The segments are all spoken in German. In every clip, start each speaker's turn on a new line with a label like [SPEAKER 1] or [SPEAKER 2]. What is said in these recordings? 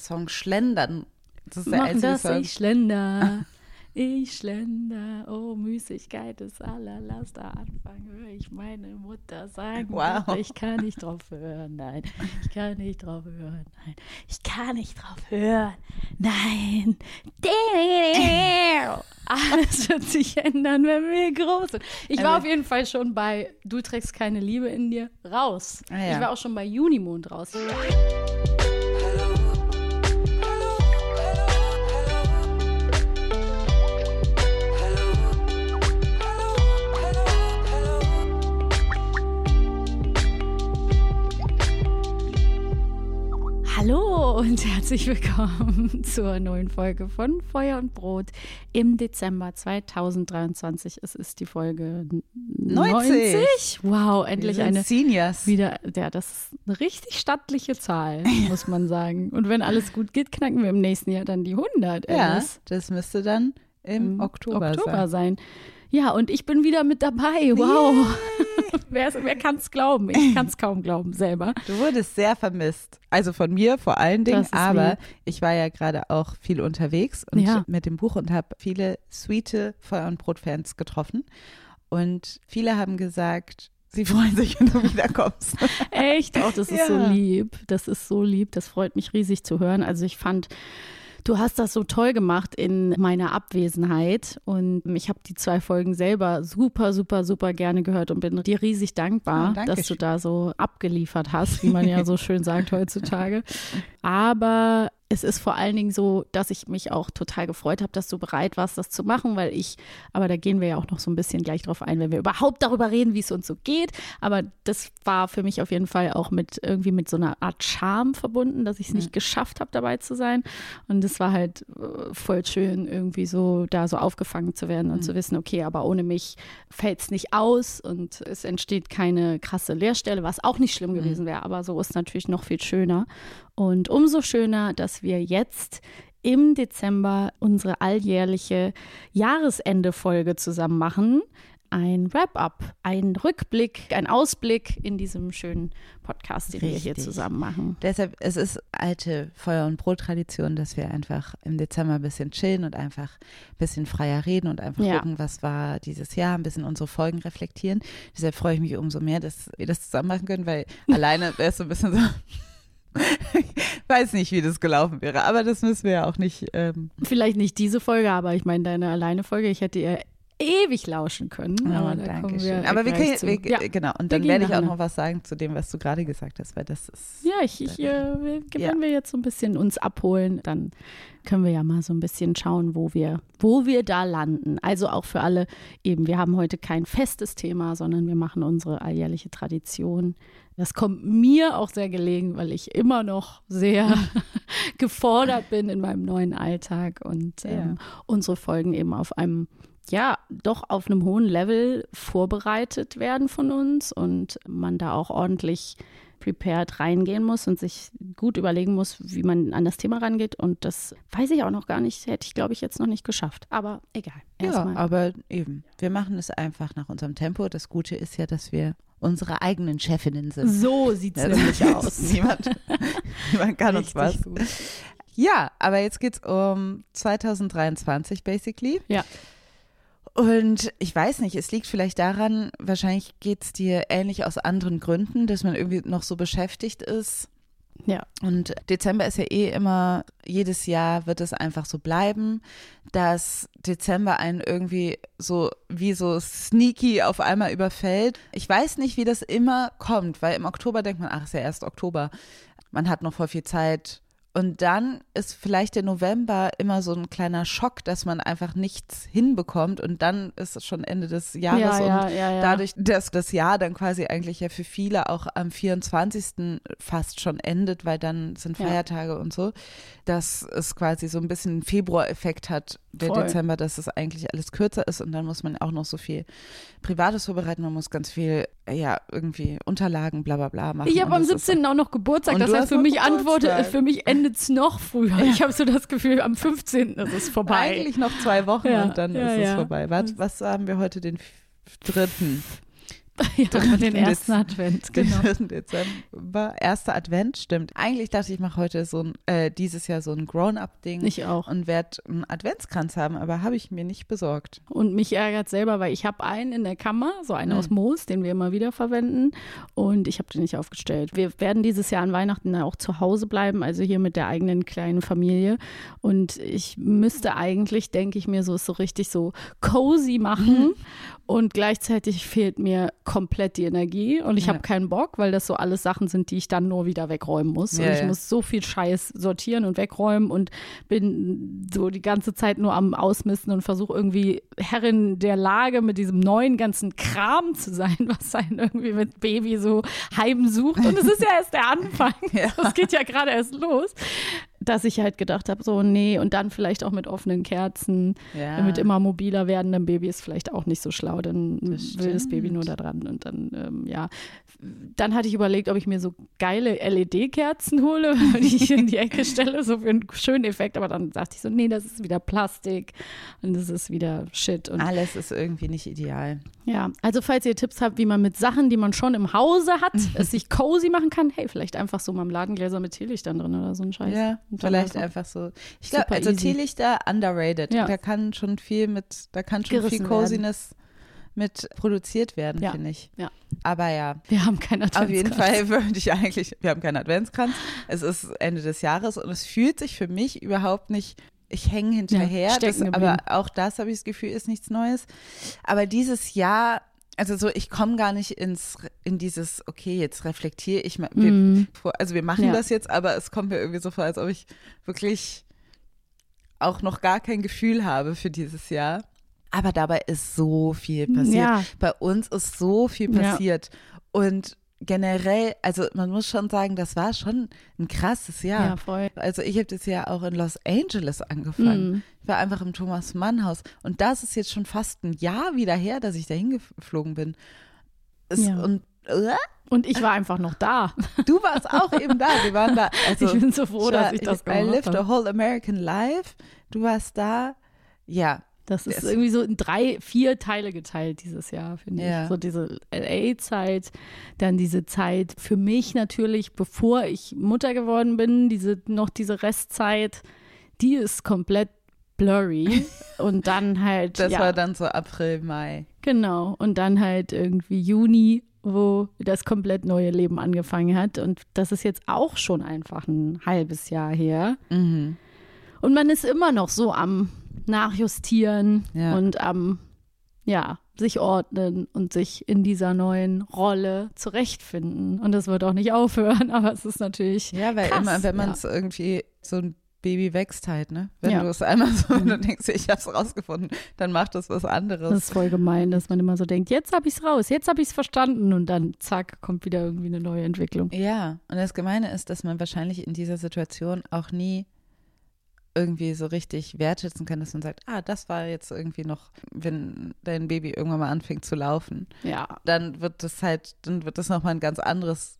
[SPEAKER 1] Song Schlendern,
[SPEAKER 2] das ist der einzige das Song. Ich schlender. Ich schlender, oh Müßigkeit ist aller Laster Anfang, höre ich meine Mutter sagen. Wow. Ich kann nicht drauf hören, nein. Ich kann nicht drauf hören, nein. Ich kann nicht drauf hören, nein. Alles wird sich ändern, wenn wir groß sind. Ich war auf jeden Fall schon bei Du trägst keine Liebe in dir raus. Ah. Ich war auch schon bei Junimond raus. Hallo und herzlich willkommen zur neuen Folge von Feuer und Brot im Dezember 2023. Es ist die Folge 90. 90. Wow, endlich eine
[SPEAKER 1] Seniors.
[SPEAKER 2] Wieder, ja, das ist eine richtig stattliche Zahl, muss man sagen. Und wenn alles gut geht, knacken wir im nächsten Jahr dann die 100.
[SPEAKER 1] Ja, das müsste dann im, Oktober,
[SPEAKER 2] Oktober sein. sein. Ja, und ich bin wieder mit dabei. Wow. wer, wer kann es glauben? Ich kann es kaum glauben selber.
[SPEAKER 1] Du wurdest sehr vermisst. Also von mir vor allen Dingen, aber lieb. ich war ja gerade auch viel unterwegs und ja. mit dem Buch und habe viele sweete Feuer- und Brot-Fans getroffen. Und viele haben gesagt, Sie freuen sich, wenn du wiederkommst.
[SPEAKER 2] Echt? Auch das ist ja. so lieb. Das ist so lieb. Das freut mich riesig zu hören. Also ich fand Du hast das so toll gemacht in meiner Abwesenheit und ich habe die zwei Folgen selber super, super, super gerne gehört und bin dir riesig dankbar, oh, dass du da so abgeliefert hast, wie man ja so schön sagt heutzutage. Aber es ist vor allen Dingen so, dass ich mich auch total gefreut habe, dass du bereit warst, das zu machen, weil ich, aber da gehen wir ja auch noch so ein bisschen gleich drauf ein, wenn wir überhaupt darüber reden, wie es uns so geht. Aber das war für mich auf jeden Fall auch mit irgendwie mit so einer Art Charme verbunden, dass ich es nicht mhm. geschafft habe, dabei zu sein. Und es war halt äh, voll schön, irgendwie so da so aufgefangen zu werden und mhm. zu wissen, okay, aber ohne mich fällt es nicht aus und es entsteht keine krasse Leerstelle, was auch nicht schlimm mhm. gewesen wäre. Aber so ist natürlich noch viel schöner. Und umso schöner, dass wir jetzt im Dezember unsere alljährliche Jahresende-Folge zusammen machen. Ein Wrap-up, ein Rückblick, ein Ausblick in diesem schönen Podcast, den Richtig. wir hier zusammen machen.
[SPEAKER 1] Deshalb, es ist alte Feuer- und Brot-Tradition, dass wir einfach im Dezember ein bisschen chillen und einfach ein bisschen freier reden und einfach ja. gucken, was war dieses Jahr, ein bisschen unsere Folgen reflektieren. Deshalb freue ich mich umso mehr, dass wir das zusammen machen können, weil alleine wäre es so ein bisschen so weiß nicht, wie das gelaufen wäre, aber das müssen wir ja auch nicht. Ähm
[SPEAKER 2] Vielleicht nicht diese Folge, aber ich meine deine alleine Folge. Ich hätte ihr ewig lauschen können. Oh,
[SPEAKER 1] aber danke schön. aber wir können, wir, ja. genau. Und dann werde ich auch noch was sagen zu dem, was du gerade gesagt hast, weil das ist.
[SPEAKER 2] Ja, ich, ich äh, wenn ja. wir jetzt so ein bisschen uns abholen, dann können wir ja mal so ein bisschen schauen, wo wir, wo wir da landen. Also auch für alle eben, wir haben heute kein festes Thema, sondern wir machen unsere alljährliche Tradition das kommt mir auch sehr gelegen, weil ich immer noch sehr gefordert bin in meinem neuen Alltag und ähm, ja. unsere Folgen eben auf einem ja, doch auf einem hohen Level vorbereitet werden von uns und man da auch ordentlich prepared reingehen muss und sich gut überlegen muss, wie man an das Thema rangeht. Und das weiß ich auch noch gar nicht, hätte ich, glaube ich, jetzt noch nicht geschafft. Aber egal.
[SPEAKER 1] Ja, mal. aber eben, wir machen es einfach nach unserem Tempo. Das Gute ist ja, dass wir unsere eigenen Chefinnen sind.
[SPEAKER 2] So sieht es ja, nämlich aus.
[SPEAKER 1] niemand, niemand kann Richtig uns was. Gut. Ja, aber jetzt geht es um 2023 basically.
[SPEAKER 2] Ja.
[SPEAKER 1] Und ich weiß nicht, es liegt vielleicht daran, wahrscheinlich geht es dir ähnlich aus anderen Gründen, dass man irgendwie noch so beschäftigt ist
[SPEAKER 2] ja.
[SPEAKER 1] Und Dezember ist ja eh immer, jedes Jahr wird es einfach so bleiben, dass Dezember einen irgendwie so wie so sneaky auf einmal überfällt. Ich weiß nicht, wie das immer kommt, weil im Oktober denkt man, ach, ist ja erst Oktober. Man hat noch voll viel Zeit und dann ist vielleicht der November immer so ein kleiner Schock, dass man einfach nichts hinbekommt und dann ist es schon Ende des Jahres
[SPEAKER 2] ja,
[SPEAKER 1] und
[SPEAKER 2] ja, ja,
[SPEAKER 1] dadurch, dass das Jahr dann quasi eigentlich ja für viele auch am 24. fast schon endet, weil dann sind Feiertage und so, dass es quasi so ein bisschen einen Februar-Effekt hat, der Voll. Dezember, dass es eigentlich alles kürzer ist und dann muss man auch noch so viel Privates vorbereiten, man muss ganz viel, ja, irgendwie Unterlagen, bla bla bla machen.
[SPEAKER 2] Ich habe am 17. auch noch Geburtstag, das heißt für mich antwortet, für mich endet es noch früher. Ja. Ich habe so das Gefühl, am 15. ist es vorbei.
[SPEAKER 1] Eigentlich noch zwei Wochen ja. und dann ja, ist es vorbei. Was, was haben wir heute, den dritten?
[SPEAKER 2] Ja, den ersten Advent, genau.
[SPEAKER 1] Dezember, erster Advent, stimmt. Eigentlich dachte ich, ich mache heute so ein, äh, dieses Jahr so ein Grown-Up-Ding.
[SPEAKER 2] Ich auch.
[SPEAKER 1] Und werde einen Adventskranz haben, aber habe ich mir nicht besorgt.
[SPEAKER 2] Und mich ärgert selber, weil ich habe einen in der Kammer, so einen mhm. aus Moos, den wir immer wieder verwenden. Und ich habe den nicht aufgestellt. Wir werden dieses Jahr an Weihnachten auch zu Hause bleiben, also hier mit der eigenen kleinen Familie. Und ich müsste eigentlich, denke ich mir, so so richtig so cozy machen. Mhm. Und gleichzeitig fehlt mir komplett die Energie und ich ja. habe keinen Bock, weil das so alles Sachen sind, die ich dann nur wieder wegräumen muss. Ja, und ich ja. muss so viel Scheiß sortieren und wegräumen und bin so die ganze Zeit nur am Ausmisten und versuche irgendwie Herrin der Lage mit diesem neuen ganzen Kram zu sein, was einen irgendwie mit Baby so heimsucht. Und es ist ja erst der Anfang. Das geht ja gerade erst los dass ich halt gedacht habe, so, nee, und dann vielleicht auch mit offenen Kerzen, ja. mit immer mobiler werdendem Baby ist vielleicht auch nicht so schlau, dann das will das Baby nur da dran und dann, ähm, ja. Dann hatte ich überlegt, ob ich mir so geile LED-Kerzen hole, die ich in die Ecke stelle, so für einen schönen Effekt, aber dann dachte ich so, nee, das ist wieder Plastik und das ist wieder Shit. Und
[SPEAKER 1] Alles ist irgendwie nicht ideal.
[SPEAKER 2] Ja, also falls ihr Tipps habt, wie man mit Sachen, die man schon im Hause hat, es sich cozy machen kann, hey, vielleicht einfach so Marmeladengläser mit Teelichtern drin oder so ein Scheiß.
[SPEAKER 1] Ja. Vielleicht einfach so. Ich glaube, also Teelichter underrated. Ja. Da kann schon viel mit, da kann schon Gerissen viel Coziness werden. mit produziert werden, ja. finde ich.
[SPEAKER 2] Ja.
[SPEAKER 1] Aber ja.
[SPEAKER 2] Wir haben keinen Adventskranz.
[SPEAKER 1] Auf jeden Fall würde ich eigentlich, wir haben keinen Adventskranz. Es ist Ende des Jahres und es fühlt sich für mich überhaupt nicht ich hänge hinterher, ja, das, aber auch das habe ich das Gefühl, ist nichts Neues. Aber dieses Jahr also so, ich komme gar nicht ins, in dieses, okay, jetzt reflektiere ich mal. Wir, mm. Also wir machen ja. das jetzt, aber es kommt mir irgendwie so vor, als ob ich wirklich auch noch gar kein Gefühl habe für dieses Jahr. Aber dabei ist so viel passiert. Ja. Bei uns ist so viel passiert. Ja. Und generell, also man muss schon sagen, das war schon ein krasses Jahr. Ja, voll. Also ich habe das Jahr auch in Los Angeles angefangen. Mhm. Ich war einfach im Thomas Mann Haus und das ist jetzt schon fast ein Jahr wieder her, dass ich da hingeflogen bin. Es, ja. Und
[SPEAKER 2] äh? und ich war einfach noch da.
[SPEAKER 1] Du warst auch eben da. Wir waren da.
[SPEAKER 2] Also, ich bin so froh, dass ich das gemacht habe. I lived
[SPEAKER 1] a whole American life. Du warst da. Ja,
[SPEAKER 2] das ist irgendwie so in drei, vier Teile geteilt dieses Jahr, finde ja. ich. So diese LA-Zeit, dann diese Zeit für mich natürlich, bevor ich Mutter geworden bin, diese, noch diese Restzeit, die ist komplett blurry. Und dann halt.
[SPEAKER 1] Das
[SPEAKER 2] ja,
[SPEAKER 1] war dann so April, Mai.
[SPEAKER 2] Genau. Und dann halt irgendwie Juni, wo das komplett neue Leben angefangen hat. Und das ist jetzt auch schon einfach ein halbes Jahr her. Mhm. Und man ist immer noch so am nachjustieren ja. und am, ja, sich ordnen und sich in dieser neuen Rolle zurechtfinden. Und das wird auch nicht aufhören, aber es ist natürlich.
[SPEAKER 1] Ja, weil krass, immer, wenn man es ja. irgendwie so ein Baby wächst halt, ne? Wenn ja. du es einmal so, wenn du mhm. denkst, ich hab's rausgefunden, dann macht das was anderes.
[SPEAKER 2] Das ist voll gemein, dass man immer so denkt, jetzt hab ich's raus, jetzt hab ich's verstanden und dann zack, kommt wieder irgendwie eine neue Entwicklung.
[SPEAKER 1] Ja, und das Gemeine ist, dass man wahrscheinlich in dieser Situation auch nie irgendwie so richtig wertschätzen kann, dass man sagt, ah, das war jetzt irgendwie noch, wenn dein Baby irgendwann mal anfängt zu laufen.
[SPEAKER 2] Ja.
[SPEAKER 1] Dann wird das halt, dann wird das nochmal ein ganz anderes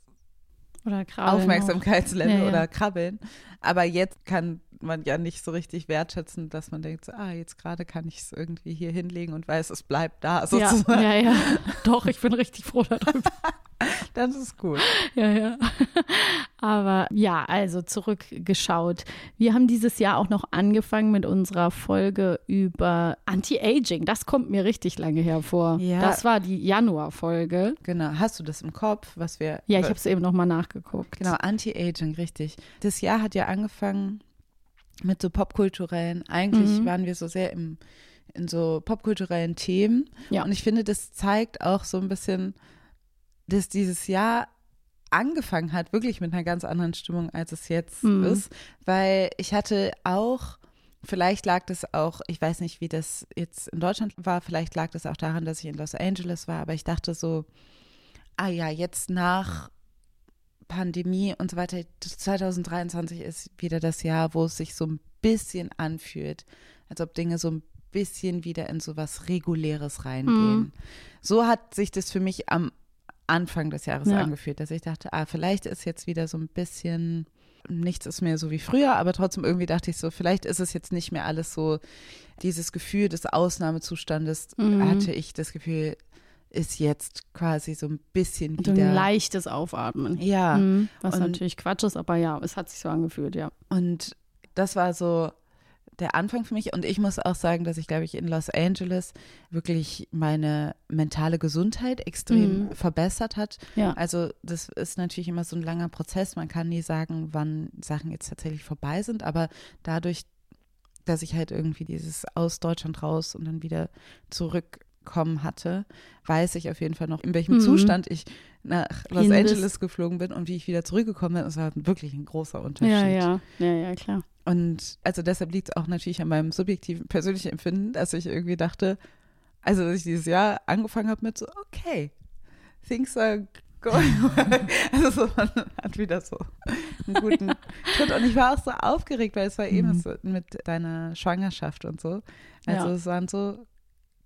[SPEAKER 1] Aufmerksamkeitslevel ja, ja. oder Krabbeln. Aber jetzt kann man ja nicht so richtig wertschätzen, dass man denkt, so, ah, jetzt gerade kann ich es irgendwie hier hinlegen und weiß, es bleibt da sozusagen.
[SPEAKER 2] Ja, ja, ja. Doch, ich bin richtig froh darüber.
[SPEAKER 1] Das ist gut.
[SPEAKER 2] Ja, ja. Aber ja, also zurückgeschaut. Wir haben dieses Jahr auch noch angefangen mit unserer Folge über Anti-Aging. Das kommt mir richtig lange hervor. Ja. Das war die Januar-Folge.
[SPEAKER 1] Genau. Hast du das im Kopf, was wir.
[SPEAKER 2] Ja, ich habe es eben nochmal nachgeguckt.
[SPEAKER 1] Genau, Anti-Aging, richtig. Das Jahr hat ja angefangen mit so popkulturellen. Eigentlich mhm. waren wir so sehr im, in so popkulturellen Themen. Ja. Und ich finde, das zeigt auch so ein bisschen dass dieses Jahr angefangen hat, wirklich mit einer ganz anderen Stimmung, als es jetzt mhm. ist, weil ich hatte auch Vielleicht lag das auch, ich weiß nicht, wie das jetzt in Deutschland war, vielleicht lag das auch daran, dass ich in Los Angeles war, aber ich dachte so, ah ja, jetzt nach Pandemie und so weiter, 2023 ist wieder das Jahr, wo es sich so ein bisschen anfühlt, als ob Dinge so ein bisschen wieder in so was Reguläres reingehen. Mhm. So hat sich das für mich am Anfang des Jahres ja. angefühlt, dass ich dachte, ah, vielleicht ist jetzt wieder so ein bisschen, nichts ist mehr so wie früher, aber trotzdem irgendwie dachte ich so, vielleicht ist es jetzt nicht mehr alles so, dieses Gefühl des Ausnahmezustandes mhm. hatte ich das Gefühl, ist jetzt quasi so ein bisschen wieder.
[SPEAKER 2] So ein leichtes Aufatmen.
[SPEAKER 1] Ja.
[SPEAKER 2] Mhm, was und, natürlich Quatsch ist, aber ja, es hat sich so angefühlt, ja.
[SPEAKER 1] Und das war so, der Anfang für mich. Und ich muss auch sagen, dass ich, glaube ich, in Los Angeles wirklich meine mentale Gesundheit extrem mhm. verbessert hat. Ja. Also das ist natürlich immer so ein langer Prozess. Man kann nie sagen, wann Sachen jetzt tatsächlich vorbei sind. Aber dadurch, dass ich halt irgendwie dieses aus Deutschland raus und dann wieder zurückkommen hatte, weiß ich auf jeden Fall noch, in welchem mhm. Zustand ich nach Los Hin Angeles geflogen bin und wie ich wieder zurückgekommen bin. Es war wirklich ein großer Unterschied. Ja,
[SPEAKER 2] ja, ja, ja, klar.
[SPEAKER 1] Und also deshalb liegt es auch natürlich an meinem subjektiven, persönlichen Empfinden, dass ich irgendwie dachte, also dass ich dieses Jahr angefangen habe mit so, okay, things are going well. Also so, man hat wieder so einen guten Tritt. Und ich war auch so aufgeregt, weil es war eben mhm. so mit deiner Schwangerschaft und so. Also ja. es waren so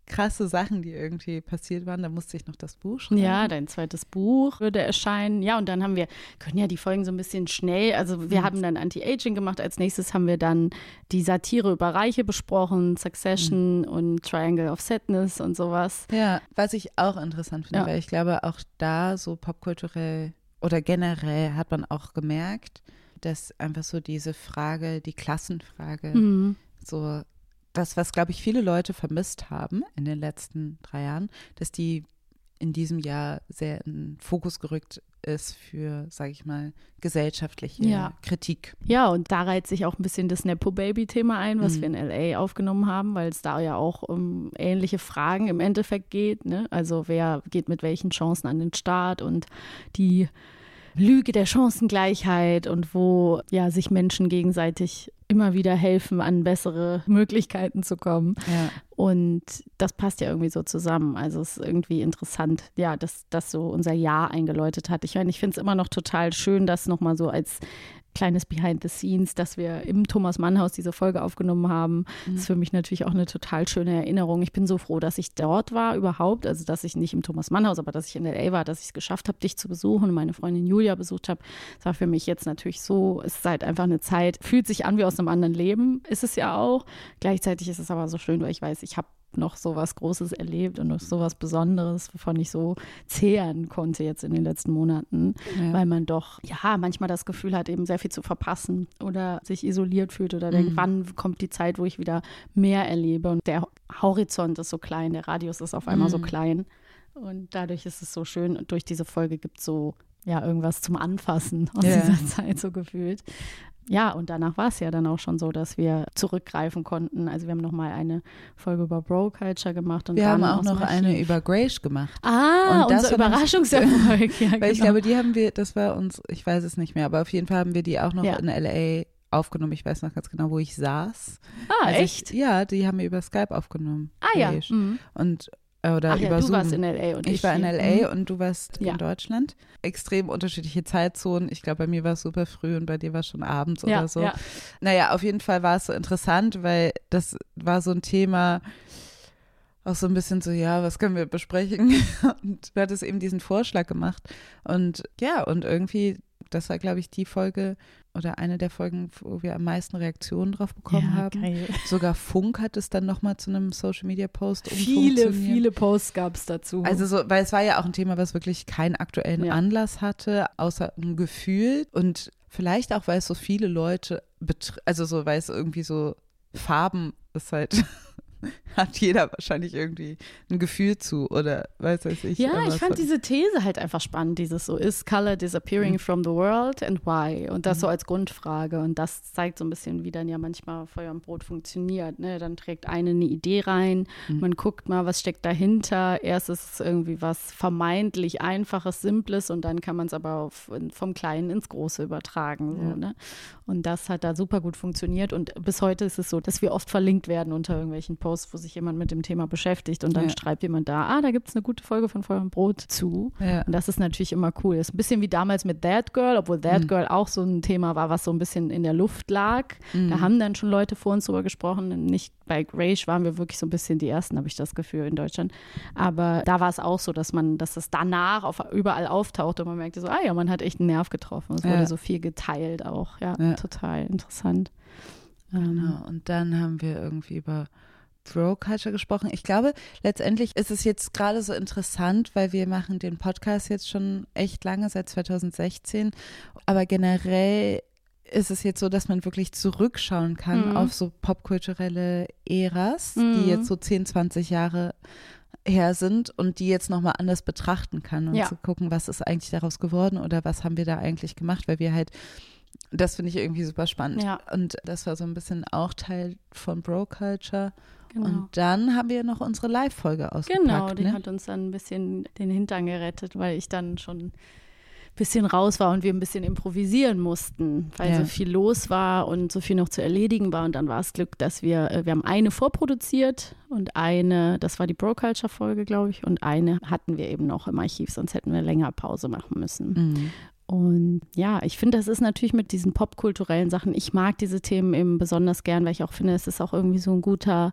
[SPEAKER 1] krasse Sachen, die irgendwie passiert waren. Da musste ich noch das Buch schreiben.
[SPEAKER 2] Ja, dein zweites Buch würde erscheinen. Ja, und dann haben wir, können ja die Folgen so ein bisschen schnell, also wir mhm. haben dann Anti-Aging gemacht. Als nächstes haben wir dann die Satire über Reiche besprochen, Succession mhm. und Triangle of Sadness und sowas.
[SPEAKER 1] Ja, was ich auch interessant finde, ja. weil ich glaube, auch da so popkulturell oder generell hat man auch gemerkt, dass einfach so diese Frage, die Klassenfrage, mhm. so das, was, glaube ich, viele Leute vermisst haben in den letzten drei Jahren, dass die in diesem Jahr sehr in Fokus gerückt ist für, sage ich mal, gesellschaftliche ja. Kritik.
[SPEAKER 2] Ja, und da reiht sich auch ein bisschen das Nepo-Baby-Thema ein, was mhm. wir in L.A. aufgenommen haben, weil es da ja auch um ähnliche Fragen im Endeffekt geht. Ne? Also wer geht mit welchen Chancen an den Start und die Lüge der Chancengleichheit und wo ja sich Menschen gegenseitig immer wieder helfen, an bessere Möglichkeiten zu kommen. Ja. Und das passt ja irgendwie so zusammen. Also es ist irgendwie interessant, ja, dass das so unser Jahr eingeläutet hat. Ich meine, ich finde es immer noch total schön, das nochmal so als kleines Behind the Scenes, dass wir im Thomas Mann Haus diese Folge aufgenommen haben. Mhm. Das ist für mich natürlich auch eine total schöne Erinnerung. Ich bin so froh, dass ich dort war überhaupt, also dass ich nicht im Thomas Mann Haus, aber dass ich in LA war, dass ich es geschafft habe, dich zu besuchen und meine Freundin Julia besucht habe. Das war für mich jetzt natürlich so, es ist halt einfach eine Zeit, fühlt sich an wie aus einem anderen Leben, ist es ja auch. Gleichzeitig ist es aber so schön, weil ich weiß, ich habe noch so was Großes erlebt und noch so was Besonderes, wovon ich so zehren konnte jetzt in den letzten Monaten, ja. weil man doch, ja, manchmal das Gefühl hat, eben sehr viel zu verpassen oder sich isoliert fühlt oder mhm. denkt, wann kommt die Zeit, wo ich wieder mehr erlebe und der Horizont ist so klein, der Radius ist auf einmal mhm. so klein und dadurch ist es so schön und durch diese Folge gibt es so ja, irgendwas zum Anfassen aus yeah. dieser Zeit so gefühlt ja, und danach war es ja dann auch schon so, dass wir zurückgreifen konnten. Also wir haben nochmal eine Folge über Bro Culture gemacht. Und
[SPEAKER 1] wir haben auch noch eine über Grace gemacht.
[SPEAKER 2] Ah, und das unser Überraschungserfolg.
[SPEAKER 1] ja, Weil genau. ich glaube, die haben wir, das war uns, ich weiß es nicht mehr, aber auf jeden Fall haben wir die auch noch ja. in L.A. aufgenommen. Ich weiß noch ganz genau, wo ich saß.
[SPEAKER 2] Ah, also echt?
[SPEAKER 1] Ich, ja, die haben wir über Skype aufgenommen.
[SPEAKER 2] Ah ja. Mhm.
[SPEAKER 1] Und oder Ach über
[SPEAKER 2] ja, du
[SPEAKER 1] Zoom.
[SPEAKER 2] warst in LA und ich,
[SPEAKER 1] ich war in
[SPEAKER 2] LA
[SPEAKER 1] mhm. und du warst ja. in Deutschland. Extrem unterschiedliche Zeitzonen. Ich glaube, bei mir war es super früh und bei dir war es schon abends ja, oder so. Ja. Naja, auf jeden Fall war es so interessant, weil das war so ein Thema, auch so ein bisschen so, ja, was können wir besprechen? Und du hattest eben diesen Vorschlag gemacht. Und ja, und irgendwie, das war, glaube ich, die Folge, oder eine der Folgen, wo wir am meisten Reaktionen drauf bekommen ja, haben. Geil. Sogar Funk hat es dann nochmal zu einem Social Media Post
[SPEAKER 2] Viele, viele Posts gab es dazu.
[SPEAKER 1] Also so, weil es war ja auch ein Thema, was wirklich keinen aktuellen ja. Anlass hatte, außer ein Gefühl und vielleicht auch, weil es so viele Leute, also so, weil es irgendwie so Farben ist halt hat jeder wahrscheinlich irgendwie ein Gefühl zu oder weiß weiß ich.
[SPEAKER 2] Ja, ich fand diese These halt einfach spannend, dieses so, ist Color disappearing mhm. from the world and why? Und das mhm. so als Grundfrage. Und das zeigt so ein bisschen, wie dann ja manchmal Feuer und Brot funktioniert. Ne? Dann trägt eine eine Idee rein, mhm. man guckt mal, was steckt dahinter. Erst ist es irgendwie was vermeintlich Einfaches, Simples und dann kann man es aber auf, vom Kleinen ins Große übertragen. So, ja. ne? Und das hat da super gut funktioniert. Und bis heute ist es so, dass wir oft verlinkt werden unter irgendwelchen Posts Post, wo sich jemand mit dem Thema beschäftigt und dann ja. schreibt jemand da, ah, da gibt es eine gute Folge von Feuer und Brot zu. Ja. Und das ist natürlich immer cool. Das ist ein bisschen wie damals mit That Girl, obwohl That mhm. Girl auch so ein Thema war, was so ein bisschen in der Luft lag. Mhm. Da haben dann schon Leute vor uns drüber gesprochen. Nicht bei Grace waren wir wirklich so ein bisschen die Ersten, habe ich das Gefühl, in Deutschland. Aber da war es auch so, dass man, dass es danach auf, überall auftaucht und man merkte so, ah ja, man hat echt einen Nerv getroffen. Es ja. wurde so viel geteilt auch. Ja, total interessant.
[SPEAKER 1] Genau. Ähm. Und dann haben wir irgendwie über Bro-Culture gesprochen. Ich glaube, letztendlich ist es jetzt gerade so interessant, weil wir machen den Podcast jetzt schon echt lange, seit 2016. Aber generell ist es jetzt so, dass man wirklich zurückschauen kann mhm. auf so popkulturelle Äras, mhm. die jetzt so 10, 20 Jahre her sind und die jetzt nochmal anders betrachten kann und ja. zu gucken, was ist eigentlich daraus geworden oder was haben wir da eigentlich gemacht, weil wir halt das finde ich irgendwie super spannend. Ja. Und das war so ein bisschen auch Teil von Bro Culture. Genau. Und dann haben wir noch unsere Live-Folge ausgepackt.
[SPEAKER 2] Genau, die
[SPEAKER 1] ne?
[SPEAKER 2] hat uns dann ein bisschen den Hintern gerettet, weil ich dann schon ein bisschen raus war und wir ein bisschen improvisieren mussten, weil ja. so viel los war und so viel noch zu erledigen war. Und dann war es Glück, dass wir, äh, wir haben eine vorproduziert und eine, das war die Bro-Culture-Folge, glaube ich, und eine hatten wir eben noch im Archiv, sonst hätten wir länger Pause machen müssen. Mhm. Und ja, ich finde, das ist natürlich mit diesen popkulturellen Sachen, ich mag diese Themen eben besonders gern, weil ich auch finde, es ist auch irgendwie so ein guter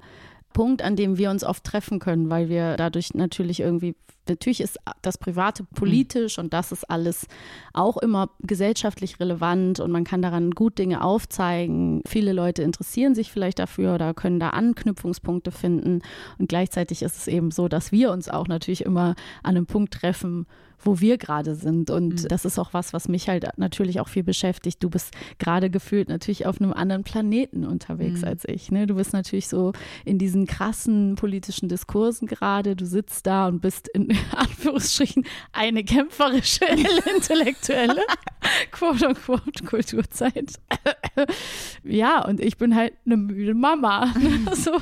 [SPEAKER 2] Punkt, an dem wir uns oft treffen können, weil wir dadurch natürlich irgendwie, natürlich ist das Private politisch und das ist alles auch immer gesellschaftlich relevant und man kann daran gut Dinge aufzeigen. Viele Leute interessieren sich vielleicht dafür oder können da Anknüpfungspunkte finden und gleichzeitig ist es eben so, dass wir uns auch natürlich immer an einem Punkt treffen, wo wir gerade sind. Und mhm. das ist auch was, was mich halt natürlich auch viel beschäftigt. Du bist gerade gefühlt natürlich auf einem anderen Planeten unterwegs mhm. als ich. Ne? Du bist natürlich so in diesen krassen politischen Diskursen gerade. Du sitzt da und bist in Anführungsstrichen eine kämpferische, intellektuelle, quote unquote, Kulturzeit. ja, und ich bin halt eine müde Mama. so.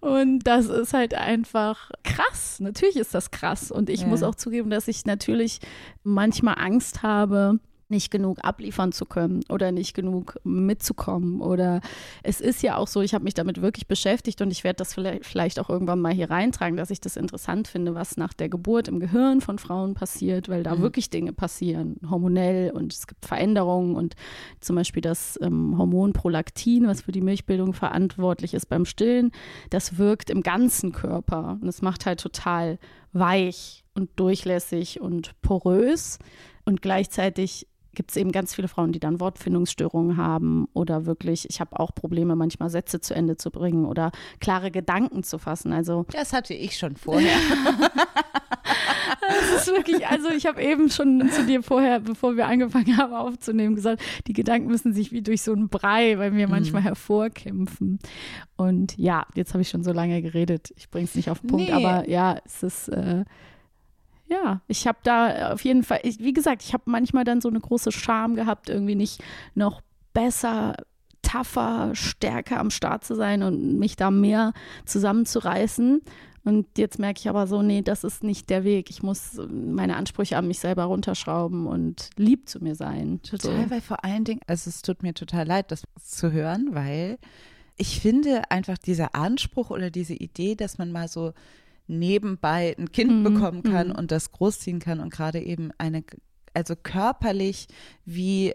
[SPEAKER 2] Und das ist halt einfach krass. Natürlich ist das krass. Und ich ja. muss auch zugeben, dass ich natürlich manchmal Angst habe, nicht genug abliefern zu können oder nicht genug mitzukommen. Oder es ist ja auch so, ich habe mich damit wirklich beschäftigt und ich werde das vielleicht auch irgendwann mal hier reintragen, dass ich das interessant finde, was nach der Geburt im Gehirn von Frauen passiert, weil da mhm. wirklich Dinge passieren, hormonell und es gibt Veränderungen und zum Beispiel das ähm, Hormon Prolaktin, was für die Milchbildung verantwortlich ist beim Stillen, das wirkt im ganzen Körper und es macht halt total weich und durchlässig und porös und gleichzeitig gibt es eben ganz viele Frauen, die dann Wortfindungsstörungen haben oder wirklich, ich habe auch Probleme, manchmal Sätze zu Ende zu bringen oder klare Gedanken zu fassen. Also
[SPEAKER 1] das hatte ich schon vorher.
[SPEAKER 2] Das ist wirklich, also ich habe eben schon zu dir vorher, bevor wir angefangen haben aufzunehmen, gesagt, die Gedanken müssen sich wie durch so einen Brei bei mir mhm. manchmal hervorkämpfen. Und ja, jetzt habe ich schon so lange geredet. Ich bringe es nicht auf den Punkt, nee. aber ja, es ist äh, ja, ich habe da auf jeden Fall, ich, wie gesagt, ich habe manchmal dann so eine große Scham gehabt, irgendwie nicht noch besser, tougher, stärker am Start zu sein und mich da mehr zusammenzureißen. Und jetzt merke ich aber so, nee, das ist nicht der Weg. Ich muss meine Ansprüche an mich selber runterschrauben und lieb zu mir sein.
[SPEAKER 1] Total, so. weil vor allen Dingen, also es tut mir total leid, das zu hören, weil ich finde einfach dieser Anspruch oder diese Idee, dass man mal so nebenbei ein Kind mhm. bekommen kann mhm. und das großziehen kann und gerade eben eine, also körperlich wie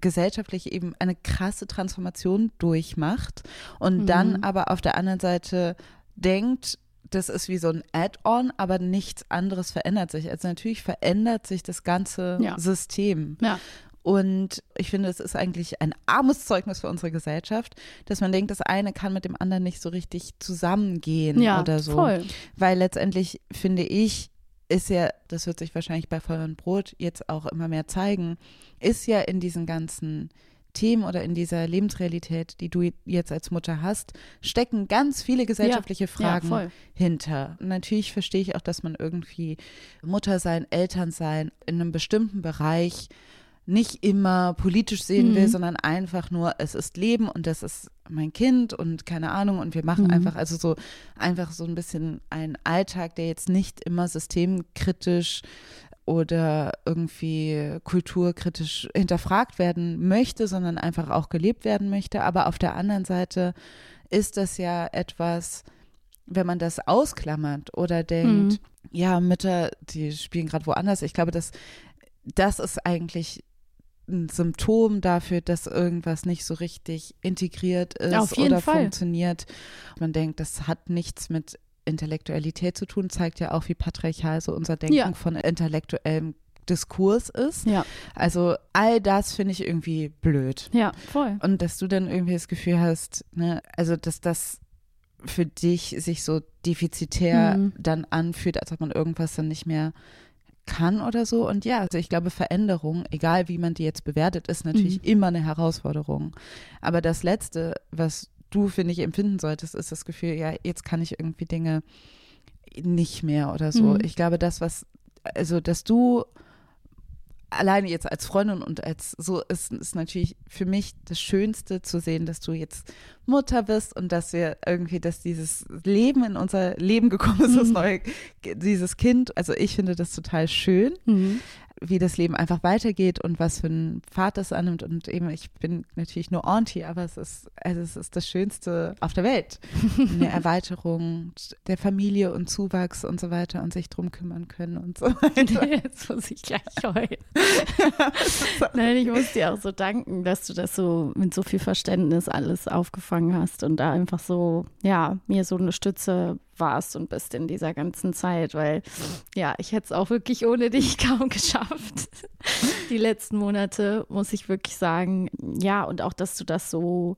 [SPEAKER 1] gesellschaftlich eben eine krasse Transformation durchmacht und mhm. dann aber auf der anderen Seite denkt, das ist wie so ein Add-on, aber nichts anderes verändert sich. Also natürlich verändert sich das ganze ja. System. Ja. Und ich finde, es ist eigentlich ein armes Zeugnis für unsere Gesellschaft, dass man denkt, das eine kann mit dem anderen nicht so richtig zusammengehen ja, oder so. Voll. Weil letztendlich finde ich, ist ja, das wird sich wahrscheinlich bei Feuer und Brot jetzt auch immer mehr zeigen, ist ja in diesen ganzen Themen oder in dieser Lebensrealität, die du jetzt als Mutter hast, stecken ganz viele gesellschaftliche ja, Fragen ja, hinter. Natürlich verstehe ich auch, dass man irgendwie Mutter sein, Eltern sein in einem bestimmten Bereich nicht immer politisch sehen will, mhm. sondern einfach nur, es ist Leben und das ist mein Kind und keine Ahnung und wir machen mhm. einfach, also so einfach so ein bisschen einen Alltag, der jetzt nicht immer systemkritisch oder irgendwie kulturkritisch hinterfragt werden möchte, sondern einfach auch gelebt werden möchte. Aber auf der anderen Seite ist das ja etwas, wenn man das ausklammert oder denkt, mhm. ja, Mütter, die spielen gerade woanders. Ich glaube, dass das ist eigentlich ein Symptom dafür, dass irgendwas nicht so richtig integriert ist oder Fall. funktioniert. Man denkt, das hat nichts mit Intellektualität zu tun, zeigt ja auch, wie patriarchal so unser Denken ja. von intellektuellem Diskurs ist. Ja. Also all das finde ich irgendwie blöd.
[SPEAKER 2] Ja, voll.
[SPEAKER 1] Und dass du dann irgendwie das Gefühl hast, ne, also dass das für dich sich so defizitär mhm. dann anfühlt, als ob man irgendwas dann nicht mehr kann oder so. Und ja, also ich glaube, Veränderung, egal wie man die jetzt bewertet, ist natürlich mhm. immer eine Herausforderung. Aber das Letzte, was du, finde ich, empfinden solltest, ist das Gefühl, ja, jetzt kann ich irgendwie Dinge nicht mehr oder so. Mhm. Ich glaube, das, was, also, dass du alleine jetzt als Freundin und als so ist, ist natürlich für mich das Schönste zu sehen, dass du jetzt Mutter bist und dass wir irgendwie, dass dieses Leben in unser Leben gekommen ist, mhm. das neue, dieses Kind. Also ich finde das total schön. Mhm wie das Leben einfach weitergeht und was für einen Pfad das annimmt. Und eben, ich bin natürlich nur Auntie, aber es ist, also es ist das Schönste auf der Welt. Eine Erweiterung der Familie und Zuwachs und so weiter und sich drum kümmern können und so weiter.
[SPEAKER 2] Jetzt muss ich gleich heulen. Nein, ich muss dir auch so danken, dass du das so mit so viel Verständnis alles aufgefangen hast und da einfach so, ja, mir so eine Stütze warst und bist in dieser ganzen Zeit, weil ja, ich hätte es auch wirklich ohne dich kaum geschafft. Die letzten Monate, muss ich wirklich sagen. Ja, und auch, dass du das so,